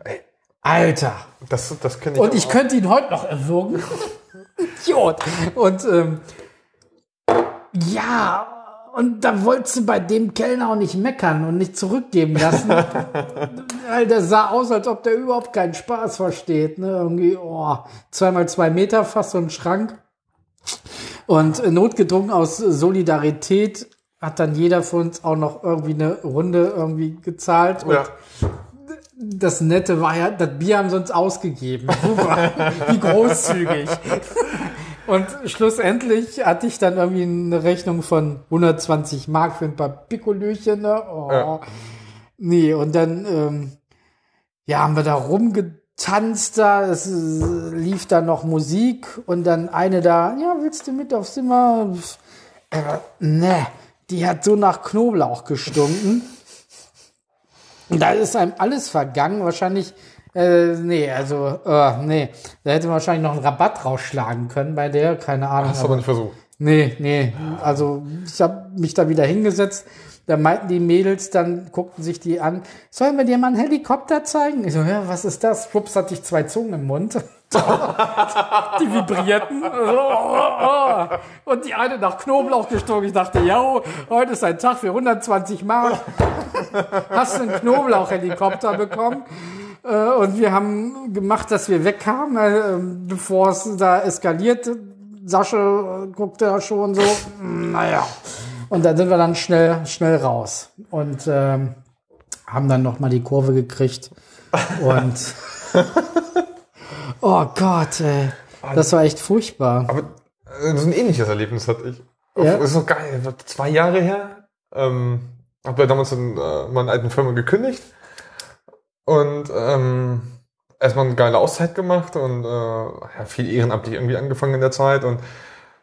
Alter. das, das kenne ich Und auch. ich könnte ihn heute noch erwürgen. Idiot. Und ähm, ja, und da wolltest du bei dem Kellner auch nicht meckern und nicht zurückgeben lassen. Weil der sah aus, als ob der überhaupt keinen Spaß versteht. Ne? Irgendwie, oh, zweimal zwei Meter, fast so ein Schrank. Und äh, notgedrungen aus Solidarität hat dann jeder von uns auch noch irgendwie eine Runde irgendwie gezahlt. Und Ja. Das Nette war ja, das Bier haben sie uns ausgegeben. Wie großzügig. Und schlussendlich hatte ich dann irgendwie eine Rechnung von 120 Mark für ein paar Pikolöchen. Ne? Oh. Ja. Nee, und dann ähm, ja, haben wir da rumgetanzt da, es äh, lief da noch Musik und dann eine da, ja, willst du mit aufs Zimmer? Äh, ne, die hat so nach Knoblauch gestunken. Da ist einem alles vergangen. Wahrscheinlich, äh, nee, also, äh, nee. Da hätte man wahrscheinlich noch einen Rabatt rausschlagen können bei der, keine Ahnung. Hast du aber nicht versucht. Nee, nee. Also ich habe mich da wieder hingesetzt. Da meinten die Mädels, dann guckten sich die an, sollen wir dir mal einen Helikopter zeigen? Ich so, ja, was ist das? Schwupps hatte ich zwei Zungen im Mund. Die vibrierten. Und die eine nach Knoblauch gestunken. Ich dachte, ja, heute ist ein Tag für 120 Mark. Hast du einen Knoblauch-Helikopter bekommen? Äh, Und wir haben gemacht, dass wir wegkamen, äh, bevor es da eskaliert. Sascha guckte da schon so, mm, naja. Und dann sind wir dann schnell, schnell raus und ähm, haben dann noch mal die Kurve gekriegt. Und oh Gott, ey, das war echt furchtbar. Aber äh, so ein ähnliches Erlebnis hatte ich. Ja. Das ist noch geil. War Zwei Jahre her. Ähm, habe ja damals in äh, meiner alten Firma gekündigt und ähm, erstmal eine geile Auszeit gemacht und äh, ja, viel ehrenamtlich irgendwie angefangen in der Zeit und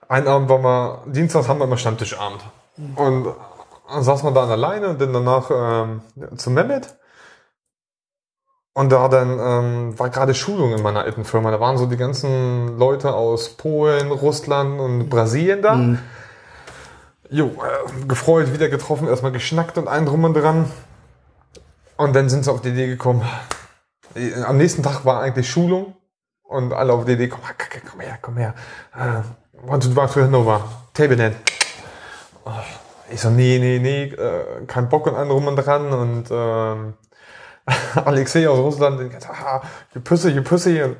einen Abend waren wir, Dienstags haben wir immer Stammtischabend und dann saß man da alleine und dann danach ähm, zum Mehmet und da dann ähm, war gerade Schulung in meiner alten Firma. Da waren so die ganzen Leute aus Polen, Russland und Brasilien da. Mhm. Jo, äh, gefreut, wieder getroffen, erstmal geschnackt und einen drum und dran. Und dann sind sie auf die Idee gekommen. äh, Am nächsten Tag war eigentlich Schulung und alle auf die Idee, komm, komm, komm her, komm her. Äh, want to drive to Hannover. Table Net. Oh, Ich so, nee, nee, nee, äh, kein Bock und einen drum und dran. Und ähm, Alexei aus Russland, den ganzen, ah, you pussy, you pussy. Und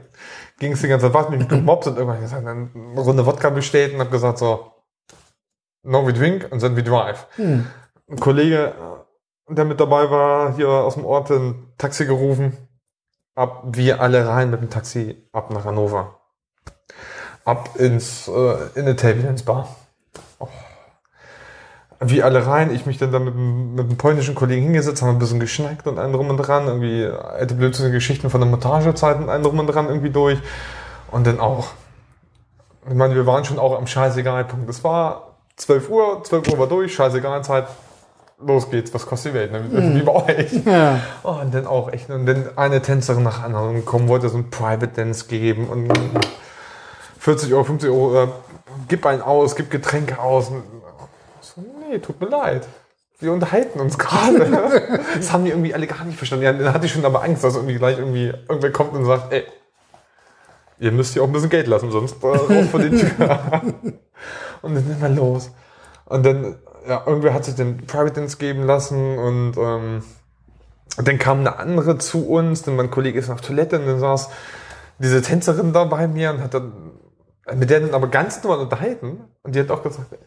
ging es die ganze Zeit, was mich gemobbt und irgendwann gesagt, dann eine Runde Wodka bestellt und hab gesagt so, no we drink and then we drive. Hm. Ein Kollege, der mit dabei war, hier aus dem Ort ein Taxi gerufen. Ab wir alle rein mit dem Taxi ab nach Hannover. Ab ins, äh, in eine Table Dance Bar. Oh. Wir alle rein, ich mich dann da mit, mit einem polnischen Kollegen hingesetzt, haben ein bisschen geschnackt und einen drum und dran, irgendwie alte blödsinnige Geschichten von der Montagezeit und einen drum und dran irgendwie durch. Und dann auch. Ich meine, wir waren schon auch am Scheißegal-Punkt. Es war 12 Uhr, 12 Uhr war durch, Scheißegal-Zeit. Los geht's, was kostet die Welt? Ne? Wie bei euch. Ja. Oh, und dann auch echt, und dann eine Tänzerin nach der anderen gekommen, wollte so ein Private Dance geben und 40 Euro, 50 Euro, äh, gib einen aus, gib Getränke aus. Und nee, tut mir leid. Wir unterhalten uns gerade. das haben die irgendwie alle gar nicht verstanden. Ja, dann hatte ich schon aber Angst, dass irgendwie gleich irgendwie irgendwer kommt und sagt, ey, ihr müsst hier auch ein bisschen Geld lassen, sonst äh, raus vor die Tür. und dann sind wir los. Und dann, ja, irgendwer hat sich den Private Dance geben lassen und ähm, dann kam eine andere zu uns, denn mein Kollege ist auf Toilette und dann saß diese Tänzerin da bei mir und hat dann mit der dann aber ganz normal unterhalten und die hat auch gesagt, ey,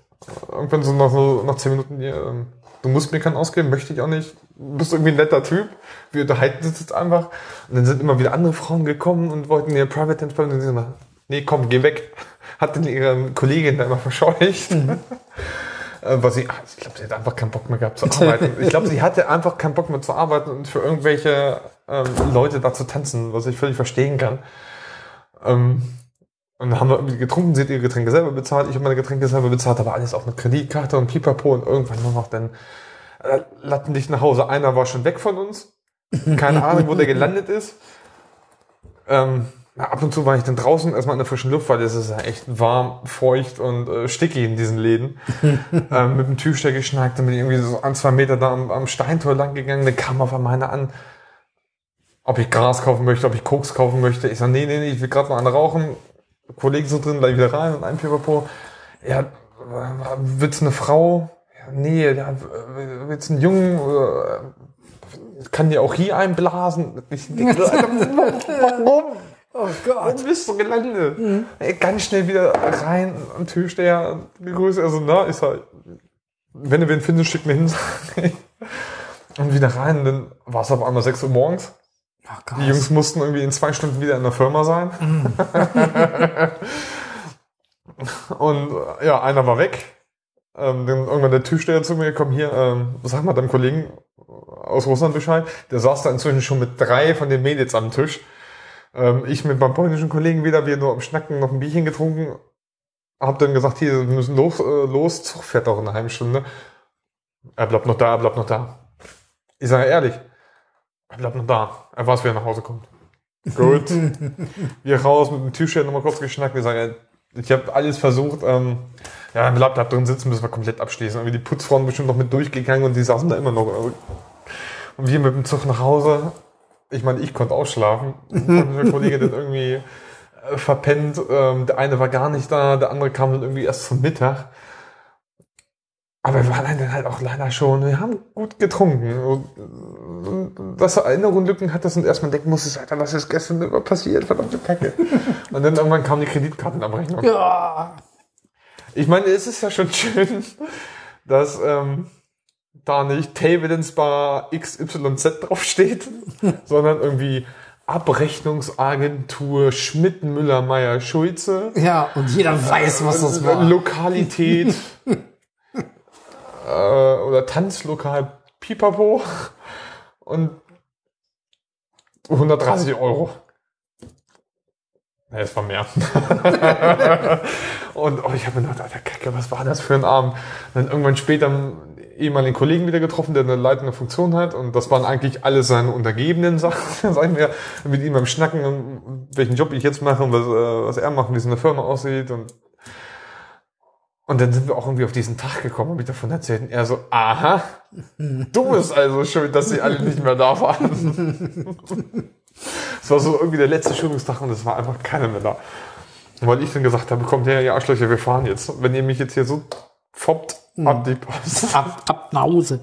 irgendwann so nach, so nach zehn Minuten, ja, ähm, du musst mir keinen ausgeben, möchte ich auch nicht, du bist irgendwie ein netter Typ, wir unterhalten uns jetzt einfach und dann sind immer wieder andere Frauen gekommen und wollten ihr Private Dance und sie gesagt, nee, komm, geh weg, hat dann ihre Kollegin da immer verscheucht. Äh, Was sie, ah, ich glaube, sie hat einfach keinen Bock mehr gehabt zu arbeiten. Ich glaube, sie hatte einfach keinen Bock mehr zu arbeiten und für irgendwelche ähm, Leute da zu tanzen, was ich völlig verstehen kann. Ähm, und dann haben wir irgendwie getrunken, sie hat ihre Getränke selber bezahlt, ich habe meine Getränke selber bezahlt, aber alles auf eine Kreditkarte und pipapo und irgendwann nur noch dann äh, latten dich nach Hause. Einer war schon weg von uns. Keine Ahnung, wo der gelandet ist. Ähm, ab und zu war ich dann draußen erstmal in der frischen Luft, weil es ist ja echt warm, feucht und äh, stickig in diesen Läden. ähm, mit dem Türsteher geschnackt, dann bin ich irgendwie so ein, zwei Meter da am, am Steintor lang gegangen, dann kam auf einmal einer an, ob ich Gras kaufen möchte, ob ich Koks kaufen möchte. Ich sag, nee, nee, nee, ich will gerade mal einen rauchen. Kollegen so drin, gleich wieder rein und ein Pipapo. Ja, du eine Frau? Ja, nee, ja, du einen Jungen? Äh, Kann dir auch hier einblasen? Ich denke, warum? Oh Gott. Warum bist du gelandet? Ey, ganz schnell wieder rein am Türsteher gegrüßt. Also, na, ich sag, wenn du wen findest, schick mir hin. und wieder rein. Und dann war es auf einmal 6 Uhr morgens. Oh. Die Jungs mussten irgendwie in zwei Stunden wieder in der Firma sein. und äh, ja, einer war weg. Ähm, dann irgendwann der Türsteher zu mir, komm hier, ähm, sag mal deinem Kollegen aus Russland Bescheid. Der saß da inzwischen schon mit drei von den Mädels am Tisch. Ähm, ich mit meinem polnischen Kollegen wieder, wir nur am Schnacken, noch ein Bierchen getrunken. Hab dann gesagt, hier, wir müssen los, äh, los, Zug fährt auch in einer halben Stunde. Er bleibt noch da, er bleibt noch da. Ich sage ehrlich, er bleibt noch da. Er weiß, wie er nach Hause kommt. Gut. Wir raus mit dem Türsteher nochmal kurz geschnackt. Ich sage, ich habe alles versucht. Ähm, ja, im Laptop drin sitzen müssen wir komplett abschließen. Irgendwie die Putzfrauen bestimmt noch mit durchgegangen und die saßen da immer noch. Und wir mit dem Zug nach Hause. Ich meine, ich konnte ausschlafen. Und der Kollege dann irgendwie äh, verpennt. Ähm, der eine war gar nicht da, der andere kam dann irgendwie erst zum Mittag. Aber wir waren dann halt auch leider schon, wir haben gut getrunken. Und, und dass er Erinnerungen hat, dass man erstmal denken muss, Alter, was ist gestern immer passiert, verdammte Kacke. Und dann irgendwann kam die Kreditkartenabrechnung. Ja. Ich meine, es ist ja schon schön, dass ähm, da nicht Table Bar XYZ draufsteht, sondern irgendwie Abrechnungsagentur Schmidt, Müller, Meyer, Schulze. Ja, und jeder weiß, was das war. Lokalität. äh, oder Tanzlokal Pipapo. Und 130 Euro. Nee, es war mehr. und oh, ich habe mir gedacht, Alter Kacke, was war das für ein Abend? Dann irgendwann später einen ehemaligen Kollegen wieder getroffen, der eine leitende Funktion hat. Und das waren eigentlich alle seine untergebenen Sachen, sag ich mir, mit ihm beim Schnacken, welchen Job ich jetzt mache und was, äh, was er macht, wie es in der Firma aussieht. Und, und dann sind wir auch irgendwie auf diesen Tag gekommen und ich davon erzählt. Und er so, aha, du bist also schuld, dass sie alle nicht mehr da waren. Es war so irgendwie der letzte Schulungstag und es war einfach keiner mehr da. Weil ich dann gesagt habe, kommt her, ihr Arschlöcher, wir fahren jetzt. Wenn ihr mich jetzt hier so foppt, ab die Post. Ab, ab nach Hause.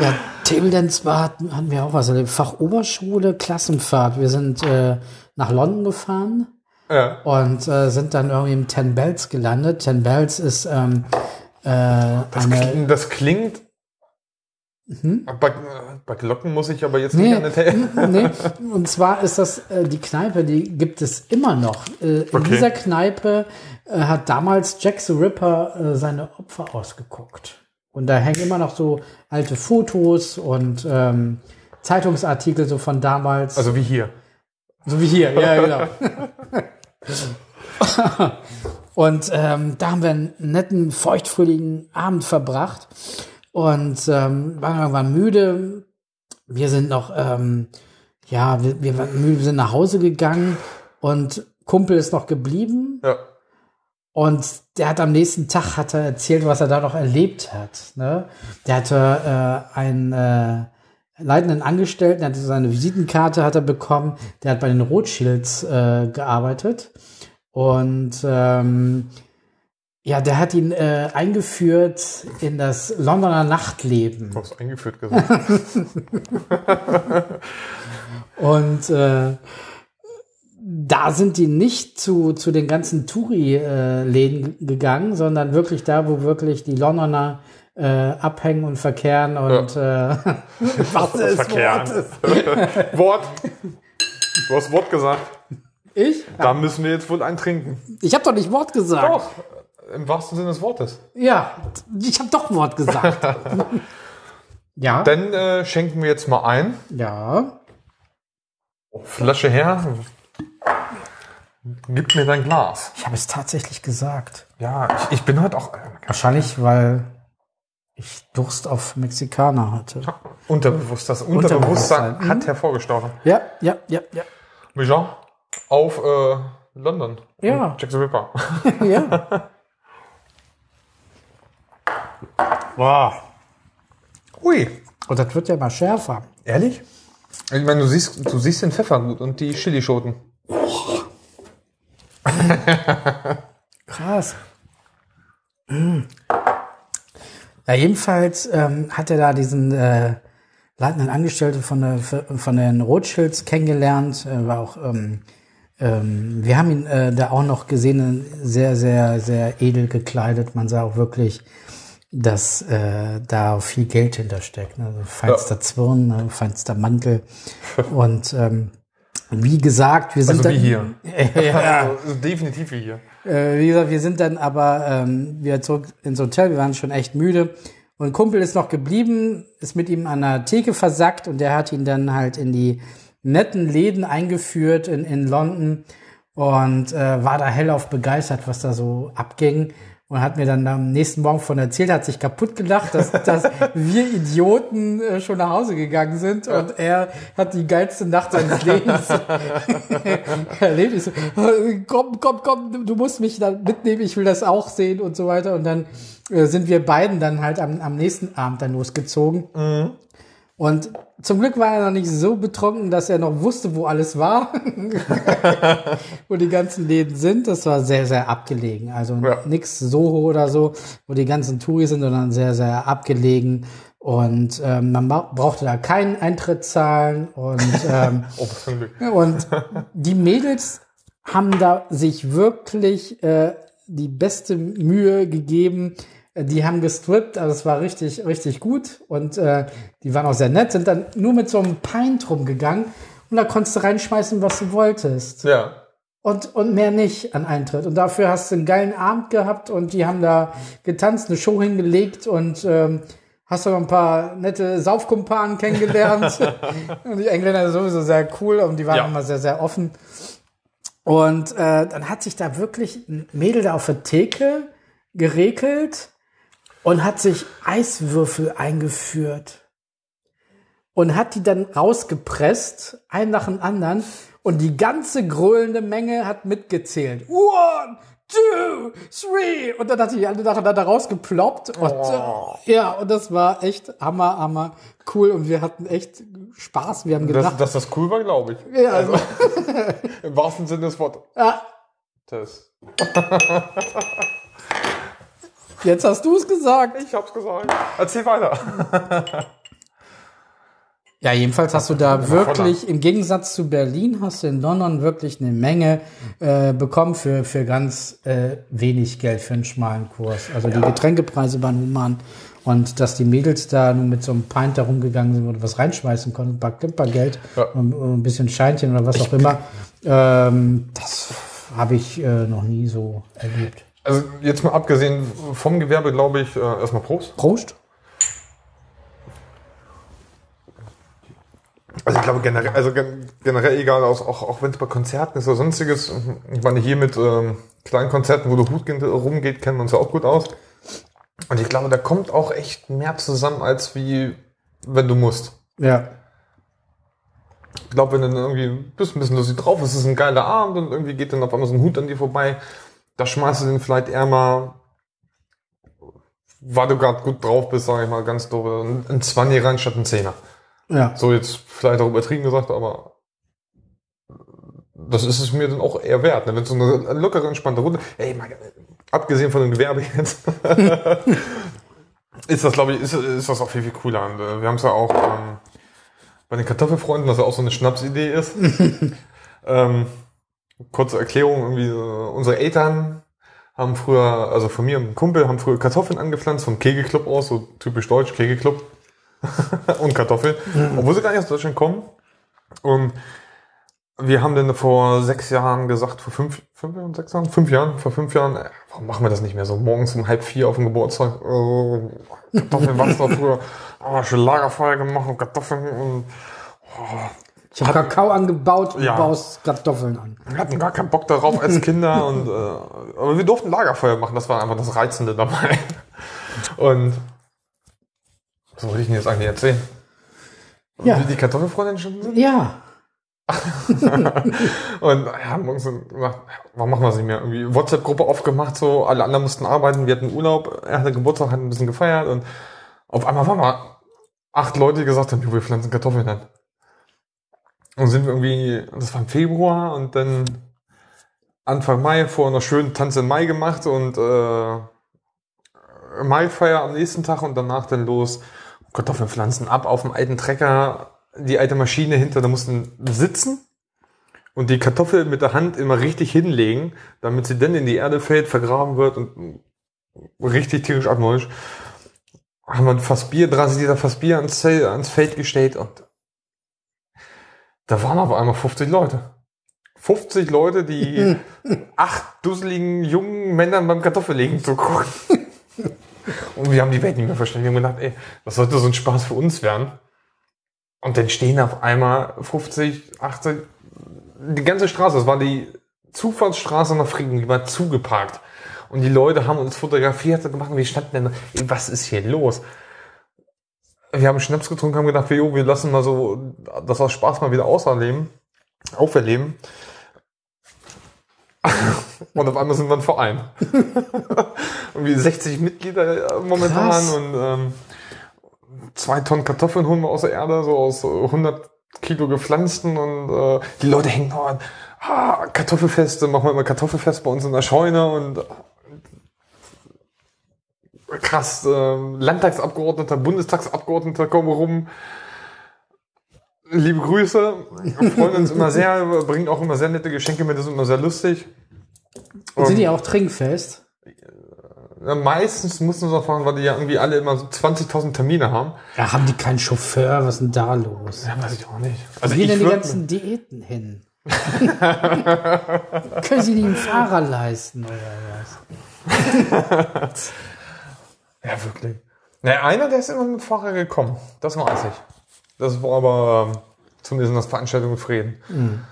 Ja, Table Dance war, hatten hatten wir auch was. Also Fachoberschule, Klassenfahrt. Wir sind äh, nach London gefahren Ja. und äh, sind dann irgendwie im Ten Bells gelandet. Ten Bells ist ähm, äh, Das, eine, klingt, das klingt. Bei, bei Glocken muss ich aber jetzt nicht Nee, an der Tele nee, und zwar ist das äh, die Kneipe, die gibt es immer noch. Äh, in Okay. dieser Kneipe äh, hat damals Jack the Ripper äh, seine Opfer ausgeguckt. Und da hängen immer noch so alte Fotos und ähm, Zeitungsartikel so von damals. Also wie hier. So wie hier, ja, genau. und ähm, da haben wir einen netten, feuchtfröhlichen Abend verbracht und ähm, waren irgendwann müde. Wir sind noch, ähm, ja, wir, wir waren müde, wir sind nach Hause gegangen und Kumpel ist noch geblieben Ja. und der hat am nächsten Tag hat er erzählt, was er da noch erlebt hat. Ne? Der hatte äh, einen äh, leitenden Angestellten, der hatte seine Visitenkarte hat er bekommen. Der hat bei den Rothschilds äh, gearbeitet und ähm, ja, der hat ihn äh, eingeführt in das Londoner Nachtleben. Du hast eingeführt gesagt. Und äh, da sind die nicht zu, zu den ganzen Touri-Läden gegangen, sondern wirklich da, wo wirklich die Londoner äh, abhängen und verkehren und äh, was des Verkehren. Wort. Du hast Wort gesagt. Ich? Da müssen wir jetzt wohl eintrinken. Ich habe doch nicht Wort gesagt. Doch. Im wahrsten Sinne des Wortes. Ja, ich habe doch Wort gesagt. ja, Dann äh, schenken wir jetzt mal ein. ja. Flasche her. Gib mir dein Glas. Ich habe es tatsächlich gesagt. Ja, ich, ich bin heute auch äh, Wahrscheinlich, weil ich Durst auf Mexikaner hatte. unterbewusst. Das Unterbewusstsein hat hervorgestochen. Ja, ja, ja, ja. Mijan auf äh, London. Ja. Und Jack the Ripper. ja. Wow. Ui. Und das wird ja immer schärfer. Ehrlich? Ich meine, du siehst, du siehst den Pfeffer gut und die Chilischoten. Krass. Mm. Ja, jedenfalls ähm, hat er da diesen äh, leitenden Angestellten von, der, von den Rothschilds kennengelernt. Äh, war auch, ähm, ähm, wir haben ihn äh, da auch noch gesehen, sehr, sehr, sehr edel gekleidet. Man sah auch wirklich, dass äh, da viel Geld hintersteckt. Ne? Also feinster Zwirn, ne? feinster Mantel. Und ähm, wie gesagt, wir sind Also wie hier. ja, Also, definitiv wie hier. Äh, wie gesagt, wir sind dann aber ähm, wieder zurück ins Hotel. Wir waren schon echt müde. Und Kumpel ist noch geblieben, ist mit ihm an der Theke versackt und der hat ihn dann halt in die netten Läden eingeführt in, in London und äh, war da hellauf begeistert, was da so abging. Und hat mir dann am nächsten Morgen von erzählt, hat sich kaputt gelacht, dass, dass wir Idioten äh, schon nach Hause gegangen sind und er hat die geilste Nacht seines Lebens erlebt. Ich so, komm, komm, komm, du musst mich da mitnehmen, ich will das auch sehen und so weiter. Und dann äh, sind wir beiden dann halt am, am nächsten Abend dann losgezogen. Und zum Glück war er noch nicht so betrunken, dass er noch wusste, wo alles war, wo die ganzen Läden sind. Das war sehr, sehr abgelegen. Also Ja. nix Soho oder so, wo die ganzen Touris sind, sondern sehr, sehr abgelegen. Und ähm, man bra- brauchte da keinen Eintritt zahlen. Und ähm, Oh, und die Mädels haben da sich wirklich äh, die beste Mühe gegeben. Äh, Die haben gestrippt, also es war richtig, richtig gut. Und äh, die waren auch sehr nett, sind dann nur mit so einem Pint rumgegangen. und da konntest du reinschmeißen, was du wolltest. Ja. Und, und mehr nicht an Eintritt. Und dafür hast du einen geilen Abend gehabt und die haben da getanzt, eine Show hingelegt und ähm, hast du noch ein paar nette Saufkumpanen kennengelernt. und die Engländer sind sowieso sehr cool und die waren Ja. immer sehr, sehr offen. Und äh, dann hat sich da wirklich ein Mädel da auf der Theke geregelt und hat sich Eiswürfel eingeführt. Und hat die dann rausgepresst, einen nach dem anderen. Und die ganze gröhlende Menge hat mitgezählt. One, two, three. Und dann hat die alle nacheinander rausgeploppt. Und, äh, ja, und das war echt hammer, hammer cool. Und wir hatten echt Spaß. Wir haben Dass, gedacht, dass das cool war, glaube ich. ja, also, Im wahrsten Sinne des Wortes. ja, jetzt hast du es gesagt. Ich hab's gesagt. Erzähl weiter. Ja, jedenfalls hast du da wirklich, im Gegensatz zu Berlin, hast du in London wirklich eine Menge äh, bekommen für, für ganz äh, wenig Geld für einen schmalen Kurs. Also die Getränkepreise waren human. Und dass die Mädels da nur mit so einem Pint da rumgegangen sind und was reinschmeißen konnten, ein paar Klimpergeld Ja. und, und ein bisschen Scheinchen oder was auch immer, ähm, das habe ich äh, noch nie so erlebt. Also jetzt mal abgesehen vom Gewerbe, glaube ich, äh, erstmal Prost. Prost? Also ich glaube generell, also gen- generell egal, auch, auch, wenn es bei Konzerten ist oder sonstiges, ich meine hier mit ähm, kleinen Konzerten, wo der Hut rumgeht, kennen wir uns ja auch gut aus. Und ich glaube, da kommt auch echt mehr zusammen, als wie wenn du musst. Ja. Ich glaube, wenn du dann irgendwie bist ein bisschen lustig drauf, es ist ein geiler Abend und irgendwie geht dann auf einmal so ein Hut an dir vorbei, da schmeißt du den vielleicht eher mal, weil du gerade gut drauf bist, sage ich mal ganz doof, ein ein 20 rein statt ein Zehner. Ja. So jetzt vielleicht auch übertrieben gesagt, aber das ist es mir dann auch eher wert. Ne? Wenn so eine lockere, entspannte Runde, ey, mal, abgesehen von dem Gewerbe jetzt, ist das, glaube ich, ist, ist das auch viel, viel cooler. Und, äh, wir haben es ja auch ähm, bei den Kartoffelfreunden, was ja auch so eine Schnapsidee ist. ähm, kurze Erklärung, irgendwie, äh, unsere Eltern haben früher, also von mir und einem Kumpel, haben früher Kartoffeln angepflanzt, vom Kegelclub aus, so typisch deutsch, Kegelclub und Kartoffeln, obwohl sie gar nicht aus Deutschland kommen. Und wir haben dann vor sechs Jahren gesagt, vor fünf, fünf Jahren, sechs Jahren, fünf Jahren, vor fünf Jahren, äh, warum machen wir das nicht mehr so? Morgens um halb vier auf dem Geburtstag, äh, Kartoffeln, was da früher, ah, schon Lagerfeuer gemacht und Kartoffeln und Ich habe Kakao angebaut und Ja. baust Kartoffeln an. wir hatten gar keinen Bock darauf als Kinder und äh, aber wir durften Lagerfeuer machen, das war einfach das Reizende dabei. Und was wollte ich denn jetzt eigentlich erzählen? Ja. Wie die Kartoffelfreundin schon sind? Ja. Und ja, haben uns dann gesagt, warum machen wir es nicht mehr? Irgendwie WhatsApp-Gruppe aufgemacht, so alle anderen mussten arbeiten, wir hatten Urlaub, er hatte Geburtstag, hat ein bisschen gefeiert und auf einmal waren wir acht Leute, die gesagt haben, "Jo, wir pflanzen Kartoffeln an. Und sind wir irgendwie, das war im Februar und dann Anfang Mai vor einer schönen Tanz im Mai gemacht und äh, Maifeier am nächsten Tag und danach dann los Kartoffeln pflanzen ab auf dem alten Trecker, die alte Maschine hinter, da mussten sitzen und die Kartoffel mit der Hand immer richtig hinlegen, damit sie dann in die Erde fällt, vergraben wird und richtig tierisch abneuisch. Haben wir fast Bier, 30 Liter fast Bier ans, Feld gestellt und da waren auf einmal 50 Leute. 50 Leute, die acht dusseligen jungen Männern beim Kartoffellegen zugucken. Und wir haben die Welt nicht mehr verstanden. Wir haben gedacht, ey, das sollte so ein Spaß für uns werden. Und dann stehen auf einmal 50, 80, die ganze Straße, das war die Zufahrtsstraße nach Frieden, die war zugeparkt. Und die Leute haben uns fotografiert und gemacht, und wir standen dann, ey, was ist hier los? Wir haben Schnaps getrunken, haben gedacht, jo, wir lassen mal so das aus Spaß mal wieder auserleben, auferleben. Und auf einmal sind wir ein Verein. Irgendwie 60 Mitglieder äh, momentan Krass. und ähm, zwei Tonnen Kartoffeln holen wir aus der Erde, so aus äh, 100 Kilo gepflanzten und äh, die Leute hängen noch an. Ah, Kartoffelfeste, machen wir immer Kartoffelfest bei uns in der Scheune und äh, krass, äh, Landtagsabgeordneter, Bundestagsabgeordneter kommen rum. Liebe Grüße, wir freuen uns immer sehr, bringen auch immer sehr nette Geschenke mit, das ist immer sehr lustig. Und sind die auch trinkfest? Ja, Meistens mussten sie fahren, weil die ja irgendwie alle immer so 20.000 Termine haben. Ja, haben die keinen Chauffeur? Was ist denn da los? Ja, weiß ich auch nicht. Wo Also gehen ich denn die ganzen Diäten hin? Können sie nicht einen Fahrer leisten oder was? Ja, wirklich. Naja, einer, der ist immer mit dem Fahrer gekommen. Das weiß ich. Das war aber ähm, zumindest in das Veranstaltung in Frieden.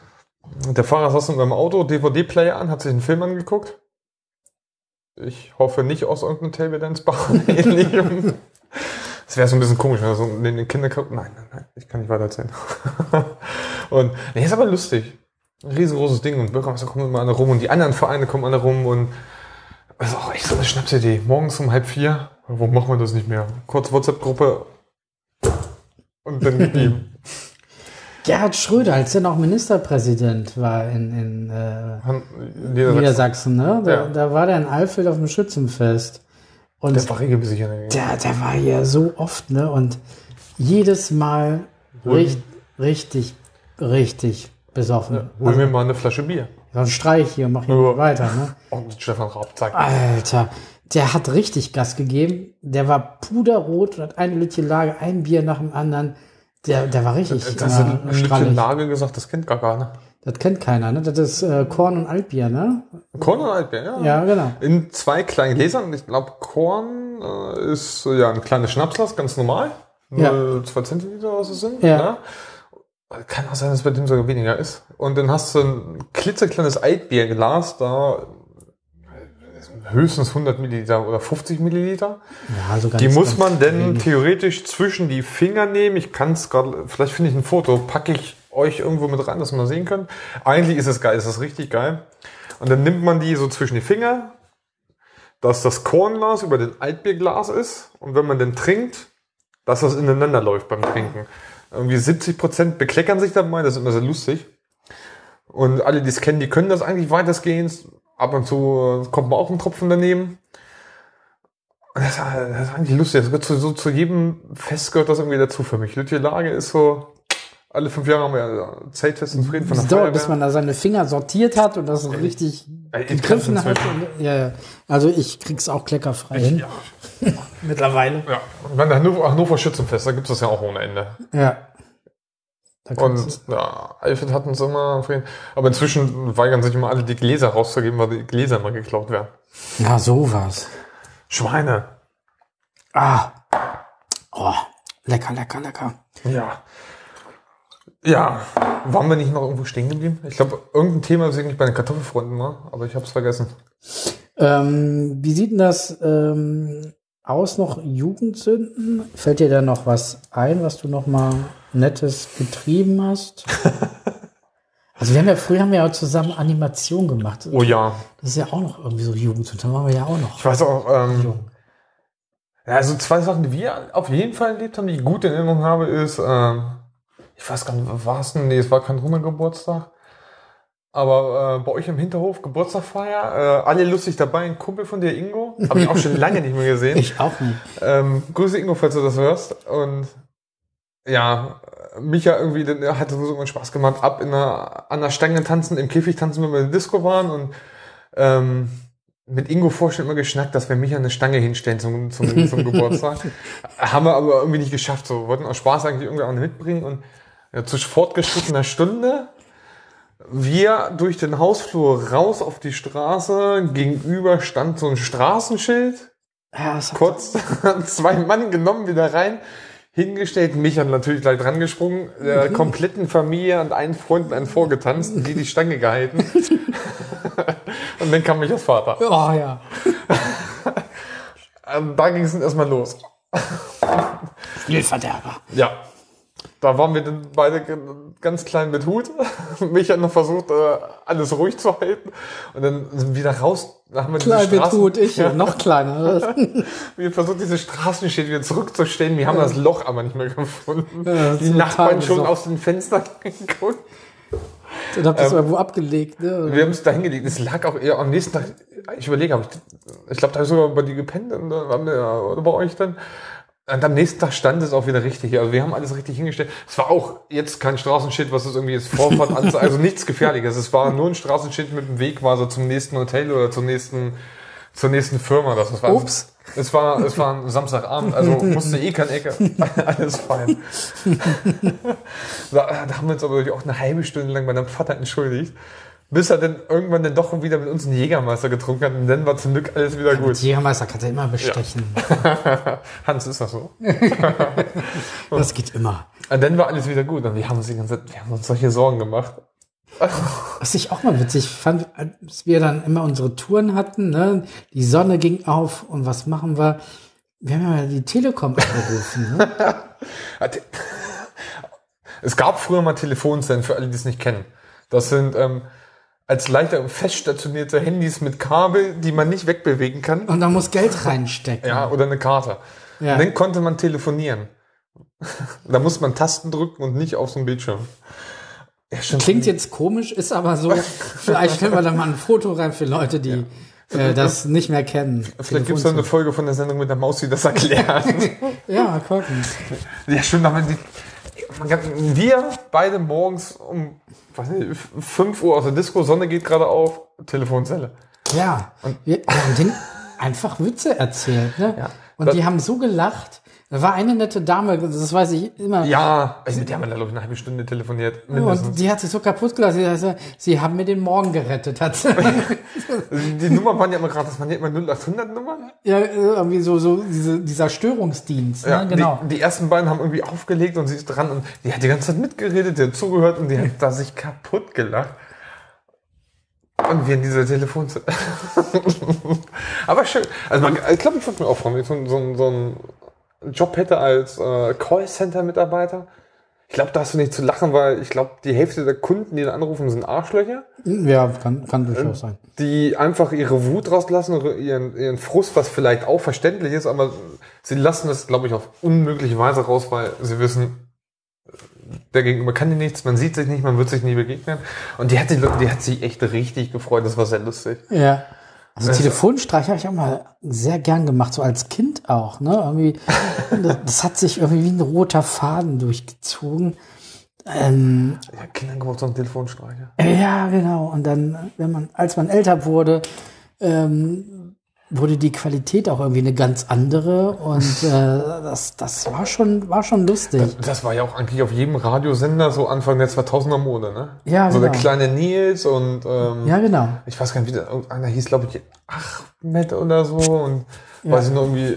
Der Fahrer saß in seinem Auto, DVD-Player an, hat sich einen Film angeguckt. Ich hoffe nicht aus irgendeinem Table Dance Bar. Das wäre so ein bisschen komisch, wenn er so in den Kinder guckt. Nein, nein, nein, ich kann nicht weiter erzählen. und nee, ist aber lustig. Ein riesengroßes Ding und Bürgermeister kommen immer alle rum und die anderen Vereine kommen alle rum und das ist auch echt so eine Schnapsidee. Morgens um halb vier, warum machen wir das nicht mehr? Kurz WhatsApp-Gruppe und dann geblieben. Gerhard Schröder, als er noch Ministerpräsident war in, in äh, Niedersachsen. Niedersachsen, ne? Da, Ja. da war der in Alfeld auf dem Schützenfest. Und Der war regelmäßig in der der, der war ja so oft, ne? Und jedes Mal richt, richtig, richtig besoffen. Hol mir mal eine Flasche Bier. So ein Streich hier, mach hier Ja. weiter, ne? Und Stefan Raab zeigt. Alter, der hat richtig Gas gegeben. Der war puderrot und hat eine Lütje Lage, ein Bier nach dem anderen. Der, der war richtig Das äh, sind ein Stückchen. Lage gesagt, das kennt gar keiner. Das kennt keiner, ne? Das ist äh, Korn und Altbier, ne? Korn und Altbier, ja. Ja, genau. In zwei kleinen Gläsern. Ich glaube, Korn äh, ist äh, ja ein kleines Schnapsglas, ganz normal. Ja. Nur zwei Zentiliter, was es sind. Ja. ne? Kann auch sein, dass es bei dem sogar weniger ist. Und dann hast du ein klitzekleines Altbierglas, da höchstens 100 Milliliter oder 50 Milliliter. Ja, so ganz, Die muss man denn theoretisch zwischen die Finger nehmen. Ich kann es gerade, vielleicht finde ich ein Foto, packe ich euch irgendwo mit rein, dass man sehen könnt. Eigentlich ist es geil, es ist richtig geil. Und dann nimmt man die so zwischen die Finger, dass das Kornglas über den Altbierglas ist. Und wenn man dann trinkt, dass das ineinander läuft beim Trinken. Irgendwie 70 Prozent bekleckern sich dabei, das ist immer sehr lustig. Und alle, die es kennen, die können das eigentlich weitestgehend. Ab und zu kommt man auch ein Tropfen daneben. Das, ist- das ist eigentlich lustig. Das gehört zu, so zu jedem Fest gehört das irgendwie dazu für mich. Lütje Lage ist so, alle fünf Jahre haben wir ja Zeltfest in Frieden von der Es dauert, bis man da seine Finger sortiert hat und das richtig Ey, ich gegriffen hat. Und, ja, ja. Also ich krieg's auch kleckerfrei hin. Ja, Mittlerweile. ja. Und wenn der Hannover, Hannover Schützenfest, da gibt es das ja auch ohne Ende. Ja. Und ja, Alfred hatten es immer. Frieden. Aber inzwischen weigern sich immer alle, die Gläser rauszugeben, weil die Gläser immer geklaut werden. ja, sowas. Schweine. Ah. Oh, lecker, lecker, lecker. Ja. Ja, waren wir nicht noch irgendwo stehen geblieben? Ich glaube, irgendein Thema, das eigentlich bei den Kartoffelfronten war, aber ich habe es vergessen. Ähm, wie sieht denn das ähm, aus noch Jugendsünden? Fällt dir da noch was ein, was du noch mal Nettes getrieben hast? Also wir haben ja früher haben wir ja auch zusammen Animation gemacht. Oh ja. Das ist ja auch noch irgendwie so Jugendsünden. Da waren wir ja auch noch. Ich weiß auch, ähm, ja, also zwei Sachen, die wir auf jeden Fall erlebt haben, die ich gut in Erinnerung habe, ist, ähm, ich weiß gar nicht, war es denn? Nee, es war kein Runde-Geburtstag. Aber äh, bei euch im Hinterhof Geburtstagfeier, äh, alle lustig dabei, ein Kumpel von dir, Ingo, habe ich auch schon lange nicht mehr gesehen. Ich auch nicht. Ähm, Grüße Ingo, falls du das hörst. Und ja, Micha irgendwie, der hatte so einen Spaß gemacht, ab in der, an der Stange tanzen, im Käfig tanzen, wenn wir in der Disco waren und ähm, mit Ingo vorstellen immer geschnackt, dass wir Micha eine Stange hinstellen zum, zum, zum Geburtstag. Haben wir aber irgendwie nicht geschafft. So wollten auch Spaß eigentlich irgendwie auch mitbringen und ja, zu fortgeschrittener Stunde wir durch den Hausflur raus auf die Straße. Gegenüber stand so ein Straßenschild Ja, kurz zwei Mann genommen, wieder rein, hingestellt, mich hat natürlich gleich dran gesprungen, der kompletten Familie und einen Freund einen vorgetanzt, die die Stange gehalten. und dann kam mich als Vater. oh ja. Ähm, Da ging es dann erstmal los. Spielverderber. Ja. Da waren wir dann beide ganz klein mit Hut. Mich hat noch versucht, äh, alles ruhig zu halten. Und dann sind wir wieder raus. Da haben wir Klein mit Hut, ich noch kleiner. Wir versucht diese Straßenschild wieder zurückzustellen. Wir haben das Loch aber nicht mehr gefunden. Ja, die Nachbarn schon besorgt. aus den Fenstern geguckt. Dann habt ihr es irgendwo abgelegt, ne? Wir haben es da hingelegt. Es lag auch eher am nächsten Tag. Ich überlege, ich, ich glaube, da habe ich sogar bei dir gepennt und dann waren wir ja, oder bei euch dann. Und am nächsten Tag stand es auch wieder richtig. Also wir haben alles richtig hingestellt. Es war auch jetzt kein Straßenschild, was es irgendwie jetzt Vorfahrt anzeigt. Also nichts Gefährliches. Es war nur ein Straßenschild mit dem Wegweiser zum nächsten Hotel oder zum nächsten zur nächsten Firma. Das war, Ups. Es war, es war ein Samstagabend, also musste eh kein Ecke. Alles fein. da, da haben wir uns aber auch eine halbe Stunde lang bei deinem Vater entschuldigt. Bis er dann irgendwann dann doch wieder mit uns einen Jägermeister getrunken hat und dann war zum Glück alles wieder gut. Die Jägermeister kannst du immer bestechen. Hans, ist das so? Das geht immer. Und dann war alles wieder gut und wir haben uns, die ganze Zeit, wir haben uns solche Sorgen gemacht. Was ich auch mal witzig fand, als wir dann immer unsere Touren hatten, ne? die Sonne ging auf und was machen wir? Wir haben ja die Telekom angerufen. Ne? Es gab früher mal Telefonzellen, für alle, die es nicht kennen. Das sind ähm, als leichter feststationierte Handys mit Kabel, die man nicht wegbewegen kann. Und da muss Geld reinstecken. Ja, oder eine Karte. Ja. Und dann konnte man telefonieren. da muss man Tasten drücken und nicht auf so einem Bildschirm. Ja. Klingt jetzt komisch, ist aber so. Vielleicht stellen wir da mal ein Foto rein für Leute, die äh, das nicht mehr kennen. Vielleicht gibt es eine Folge von der Sendung mit der Maus, die das erklärt. Ja, gucken. ja, stimmt. Aber die, wir beide morgens um weiß nicht, 5 Uhr aus der Disco, Sonne geht gerade auf, Telefonzelle. Ja, wir, wir haben denen einfach Witze erzählt. Ne? Ja. Und Das- die haben so gelacht. Da war eine nette Dame, das weiß ich immer. Ja, also mit der haben wir da, glaube ich, eine halbe Stunde telefoniert. Und Mindestens. die hat sich so kaputt gelassen. Sie, sie haben mir den Morgen gerettet. Hat sie. Die Nummern waren ja immer gerade, das waren ja immer 0800 Nummern. ja, irgendwie so, so diese, dieser Störungsdienst. Ja, ne? Genau. Die, die ersten beiden haben irgendwie aufgelegt und sie ist dran und die hat die ganze Zeit mitgeredet, die hat zugehört und die hat da sich kaputt gelacht. Und wir in dieser Telefonzelle. Aber schön. Also man, ich glaube, ich würde mir auch freuen, wenn ich so, so, so einen Job hätte als äh, Callcenter-Mitarbeiter. Ich glaube, da hast du nicht zu lachen, weil ich glaube, die Hälfte der Kunden, die da anrufen, sind Arschlöcher, ja, kann, kann durchaus sein. die einfach ihre Wut rauslassen, ihre- ihren, ihren Frust, was vielleicht auch verständlich ist, aber sie lassen das, glaube ich, auf unmögliche Weise raus, weil sie wissen, der Gegenüber kann dir nichts, man sieht sich nicht, man wird sich nie begegnen. Und die hat, sich, die hat sich echt richtig gefreut, das war sehr lustig. Ja. Also Telefonstreich habe ich auch mal sehr gern gemacht, so als Kind auch. Ne? Irgendwie, das, das hat sich irgendwie wie ein roter Faden durchgezogen. Ähm, Ja, Kinder gebraucht so einen Telefonstreicher. ja, genau. Und dann, wenn man, als man älter wurde, ähm, wurde die Qualität auch irgendwie eine ganz andere. Und äh, das, das war schon, war schon lustig. Das war ja auch eigentlich auf jedem Radiosender so Anfang der 2000er Mode, ne? Ja, So genau. der kleine Nils und ähm, Ja, genau. ich weiß gar nicht, wie der, irgendeiner hieß, glaube ich, Ahmed oder so und weiß ich noch irgendwie,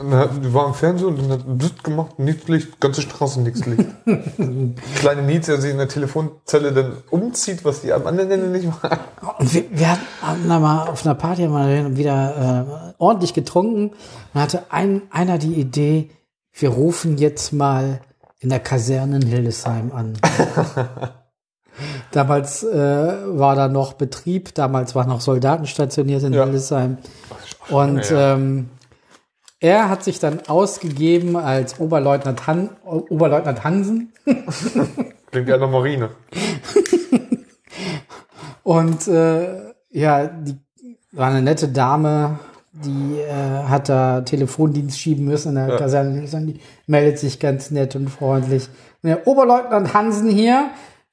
und dann die war im Fernsehen und dann hat das gemacht, nichts Licht, ganze Straße nichts Licht. kleine Nils, der sich in der Telefonzelle dann umzieht, was die am anderen Ende nicht. Und wir, wir hatten da mal auf einer Party mal wieder äh, ordentlich getrunken. Dann hatte ein, einer die Idee, wir rufen jetzt mal in der Kaserne in Hildesheim an. damals äh, war da noch Betrieb, damals waren noch Soldaten stationiert in Ja. Hildesheim. Und ja. ähm, er hat sich dann ausgegeben als Oberleutnant, Han Oberleutnant Hansen. Klingt ja nach Marine. Und äh, ja, die war eine nette Dame, die äh, hat da Telefondienst schieben müssen in der Ja. Kaserne. Die meldet sich ganz nett und freundlich. Der Oberleutnant Hansen hier.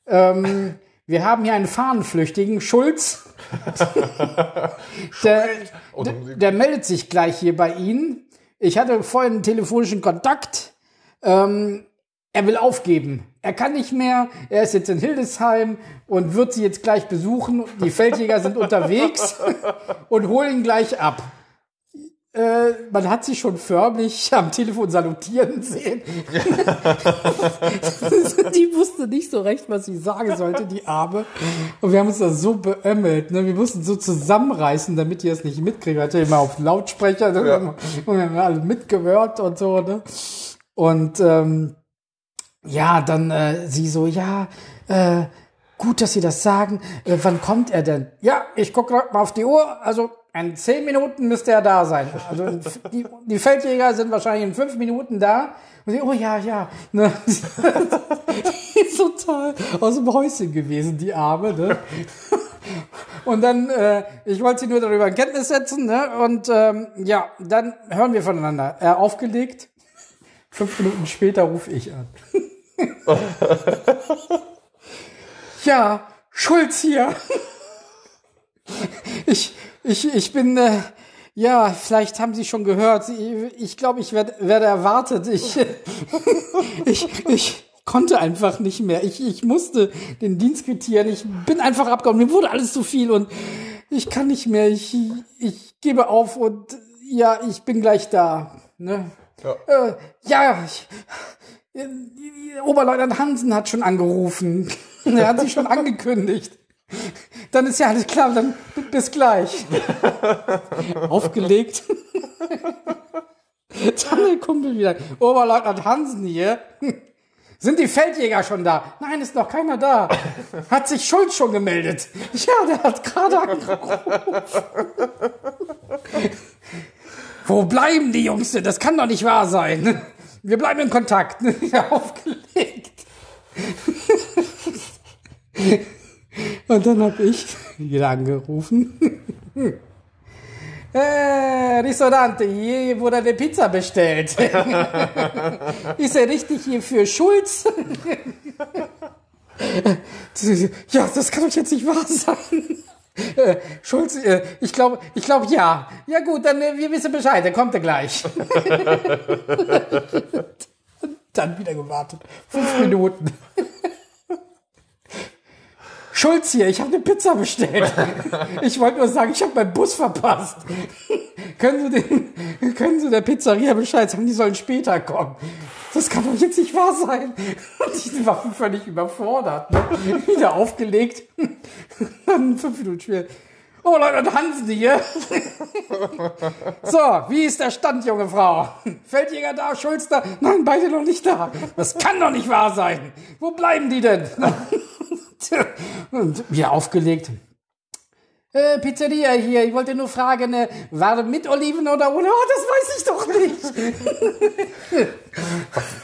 Ähm, wir haben hier einen Fahnenflüchtigen, Schulz. der, Oh, der, der meldet sich gleich hier bei Ihnen. Ich hatte vorhin einen telefonischen Kontakt. Ähm, er will aufgeben. Er kann nicht mehr. Er ist jetzt in Hildesheim und wird sie jetzt gleich besuchen. Die Feldjäger sind unterwegs und holen ihn gleich ab. Äh, man hat sie schon förmlich am Telefon salutieren sehen. die wusste nicht so recht, was sie sagen sollte, die Arme. Und wir haben uns da so beömmelt. Ne? Wir mussten so zusammenreißen, damit die es nicht mitkriegen. Hatte immer auf Lautsprecher ne? Ja. und wir haben alle mitgehört und so. Ne? Und ähm, ja, dann äh, sie so, ja, äh, gut, dass Sie das sagen. Äh, wann kommt er denn? Ja, ich gucke gerade mal auf die Uhr. Also in zehn Minuten müsste er da sein. Also die, die Feldjäger sind wahrscheinlich in fünf Minuten da. Und sie, oh ja, ja. Ne? die ist total aus dem Häuschen gewesen, die Arme. Ne? Und dann, äh, ich wollte sie nur darüber in Kenntnis setzen. Ne? Und ähm, ja, dann hören wir voneinander. Er aufgelegt. Fünf Minuten später rufe ich an. ja, Schulz hier. Ich, ich, ich bin, äh, Ja, vielleicht haben Sie schon gehört. Ich glaube, ich werd, werde erwartet. Ich, ich, ich konnte einfach nicht mehr. Ich, ich musste den Dienst quittieren. Ich bin einfach abgehauen. Mir wurde alles zu viel und ich kann nicht mehr. Ich, ich gebe auf und ja, ich bin gleich da. Ne? Ja, äh, ja ich, Oberleutnant Hansen hat schon angerufen. er hat sich schon angekündigt. Dann ist ja alles klar, dann bis gleich. Aufgelegt. dann der Kumpel wieder. Oberleutnant Hansen hier. Sind die Feldjäger schon da? Nein, ist noch keiner da. Hat sich Schulz schon gemeldet? Ja, der hat gerade angerufen. Wo bleiben die Jungs denn? Das kann doch nicht wahr sein. Wir bleiben in Kontakt. Aufgelegt. Und dann habe ich wieder angerufen. Äh, Ristorante, hier wurde eine Pizza bestellt. Ist er richtig hier für Schulz? ja, das kann doch jetzt nicht wahr sein. Äh, Schulz, äh, ich glaube, ich glaube ja. Ja gut, dann äh, wir wissen Bescheid, dann kommt er gleich. dann wieder gewartet. Fünf Minuten. Schulz hier, ich habe eine Pizza bestellt. Ich wollte nur sagen, ich habe meinen Bus verpasst. können, Sie den, können Sie der Pizzeria Bescheid sagen, die sollen später kommen. Das kann doch jetzt nicht wahr sein. Und die waren völlig überfordert. Ne? Wieder aufgelegt. Dann fünf Minuten später. Oh Leute, und Hansen hier. so, wie ist der Stand, junge Frau? Feldjäger da, Schulz da? Nein, beide noch nicht da. Das kann doch nicht wahr sein. Wo bleiben die denn? Und wieder aufgelegt. Äh, Pizzeria hier, ich wollte nur fragen, äh, war mit Oliven oder ohne? Oh, das weiß ich doch nicht.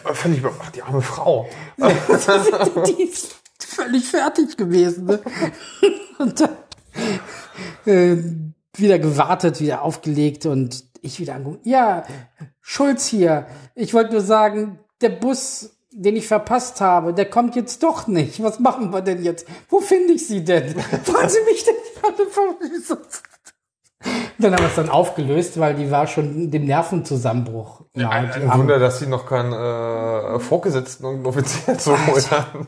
Völlig ach, die arme Frau. die ist völlig fertig gewesen. Ne? Und dann äh, wieder gewartet, wieder aufgelegt und ich wieder angeguckt. Ja, Schulz hier. Ich wollte nur sagen, der Bus den ich verpasst habe, der kommt jetzt doch nicht. Was machen wir denn jetzt? Wo finde ich sie denn? Fahren Sie mich denn Dann haben wir es dann aufgelöst, weil die war schon dem Nervenzusammenbruch. Ja, ein, ein Wunder, dass sie noch keinen äh, Vorgesetzten und Offizier zu holen hatten.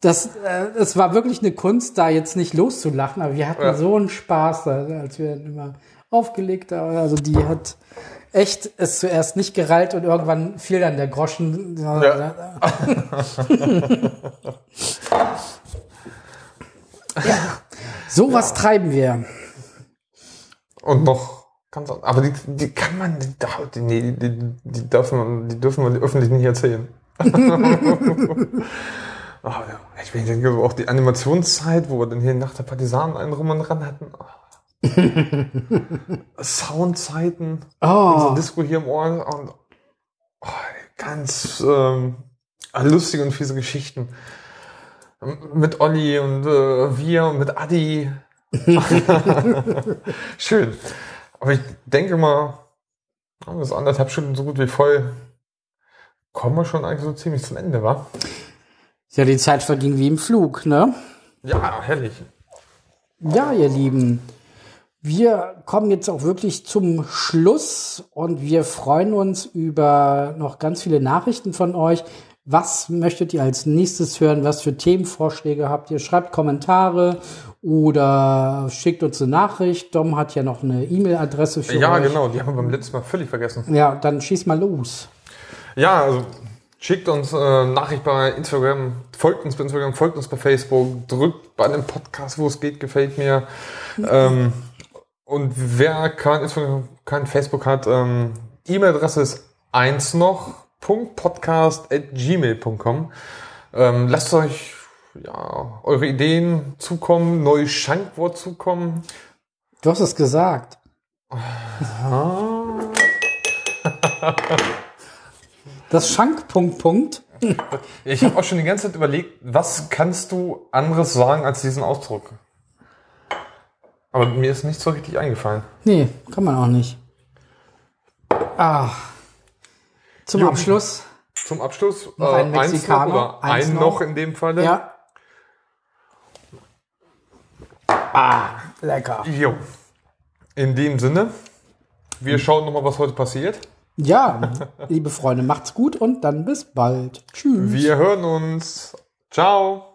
Das, äh, es war wirklich eine Kunst, da jetzt nicht loszulachen, aber wir hatten ja. so einen Spaß, als wir immer aufgelegt haben. Also die hat echt es zuerst nicht gereilt und irgendwann fiel dann der Groschen. Ja. ja. So was treiben wir. Und noch ganz, aber die, die kann man, die, die, die, die, dürfen, die dürfen wir öffentlich nicht erzählen. oh, ich denke, auch die Animationszeit, wo wir dann hier nach der Partisanen einen rum und ran hatten. Oh. Soundzeiten. Oh. So Disco hier im Ohr und oh, ganz ähm, lustige und fiese Geschichten. Mit Olli und äh, wir und mit Adi. Schön. Aber ich denke mal, das ist anderthalb Stunden so gut wie voll. Kommen wir schon eigentlich so ziemlich zum Ende, wa? Ja, die Zeit verging wie im Flug, ne? Ja, herrlich. Ja, ihr Lieben. Wir kommen jetzt auch wirklich zum Schluss und wir freuen uns über noch ganz viele Nachrichten von euch. Was möchtet ihr als nächstes hören? Was für Themenvorschläge habt ihr? Schreibt Kommentare oder schickt uns eine Nachricht. Dom hat ja noch eine E-Mail-Adresse für ja, euch. Ja, genau. Die haben wir beim letzten Mal völlig vergessen. Ja, dann schieß mal los. Ja, also schickt uns äh, Nachricht bei Instagram, folgt uns bei Instagram, folgt uns bei Facebook, drückt bei dem Podcast, wo es geht, gefällt mir. Ähm, und wer kein, kein Facebook hat, ähm, E-Mail-Adresse ist eins noch.podcast.gmail.com. Ähm, lasst euch ja, eure Ideen zukommen, neues Schankwort zukommen. Du hast es gesagt. das Schankpunkt Punkt. ich habe auch schon die ganze Zeit überlegt, was kannst du anderes sagen als diesen Ausdruck? Aber mir ist nicht so richtig eingefallen. Nee, kann man auch nicht. Ah. Zum jo. Abschluss. Zum Abschluss. Noch ein äh, Mexikaner. Noch oder ein noch. noch in dem Falle. Ja. Ah, lecker. Jo. In dem Sinne. Wir schauen nochmal, was heute passiert. Ja, liebe Freunde, macht's gut und dann bis bald. Tschüss. Wir hören uns. Ciao.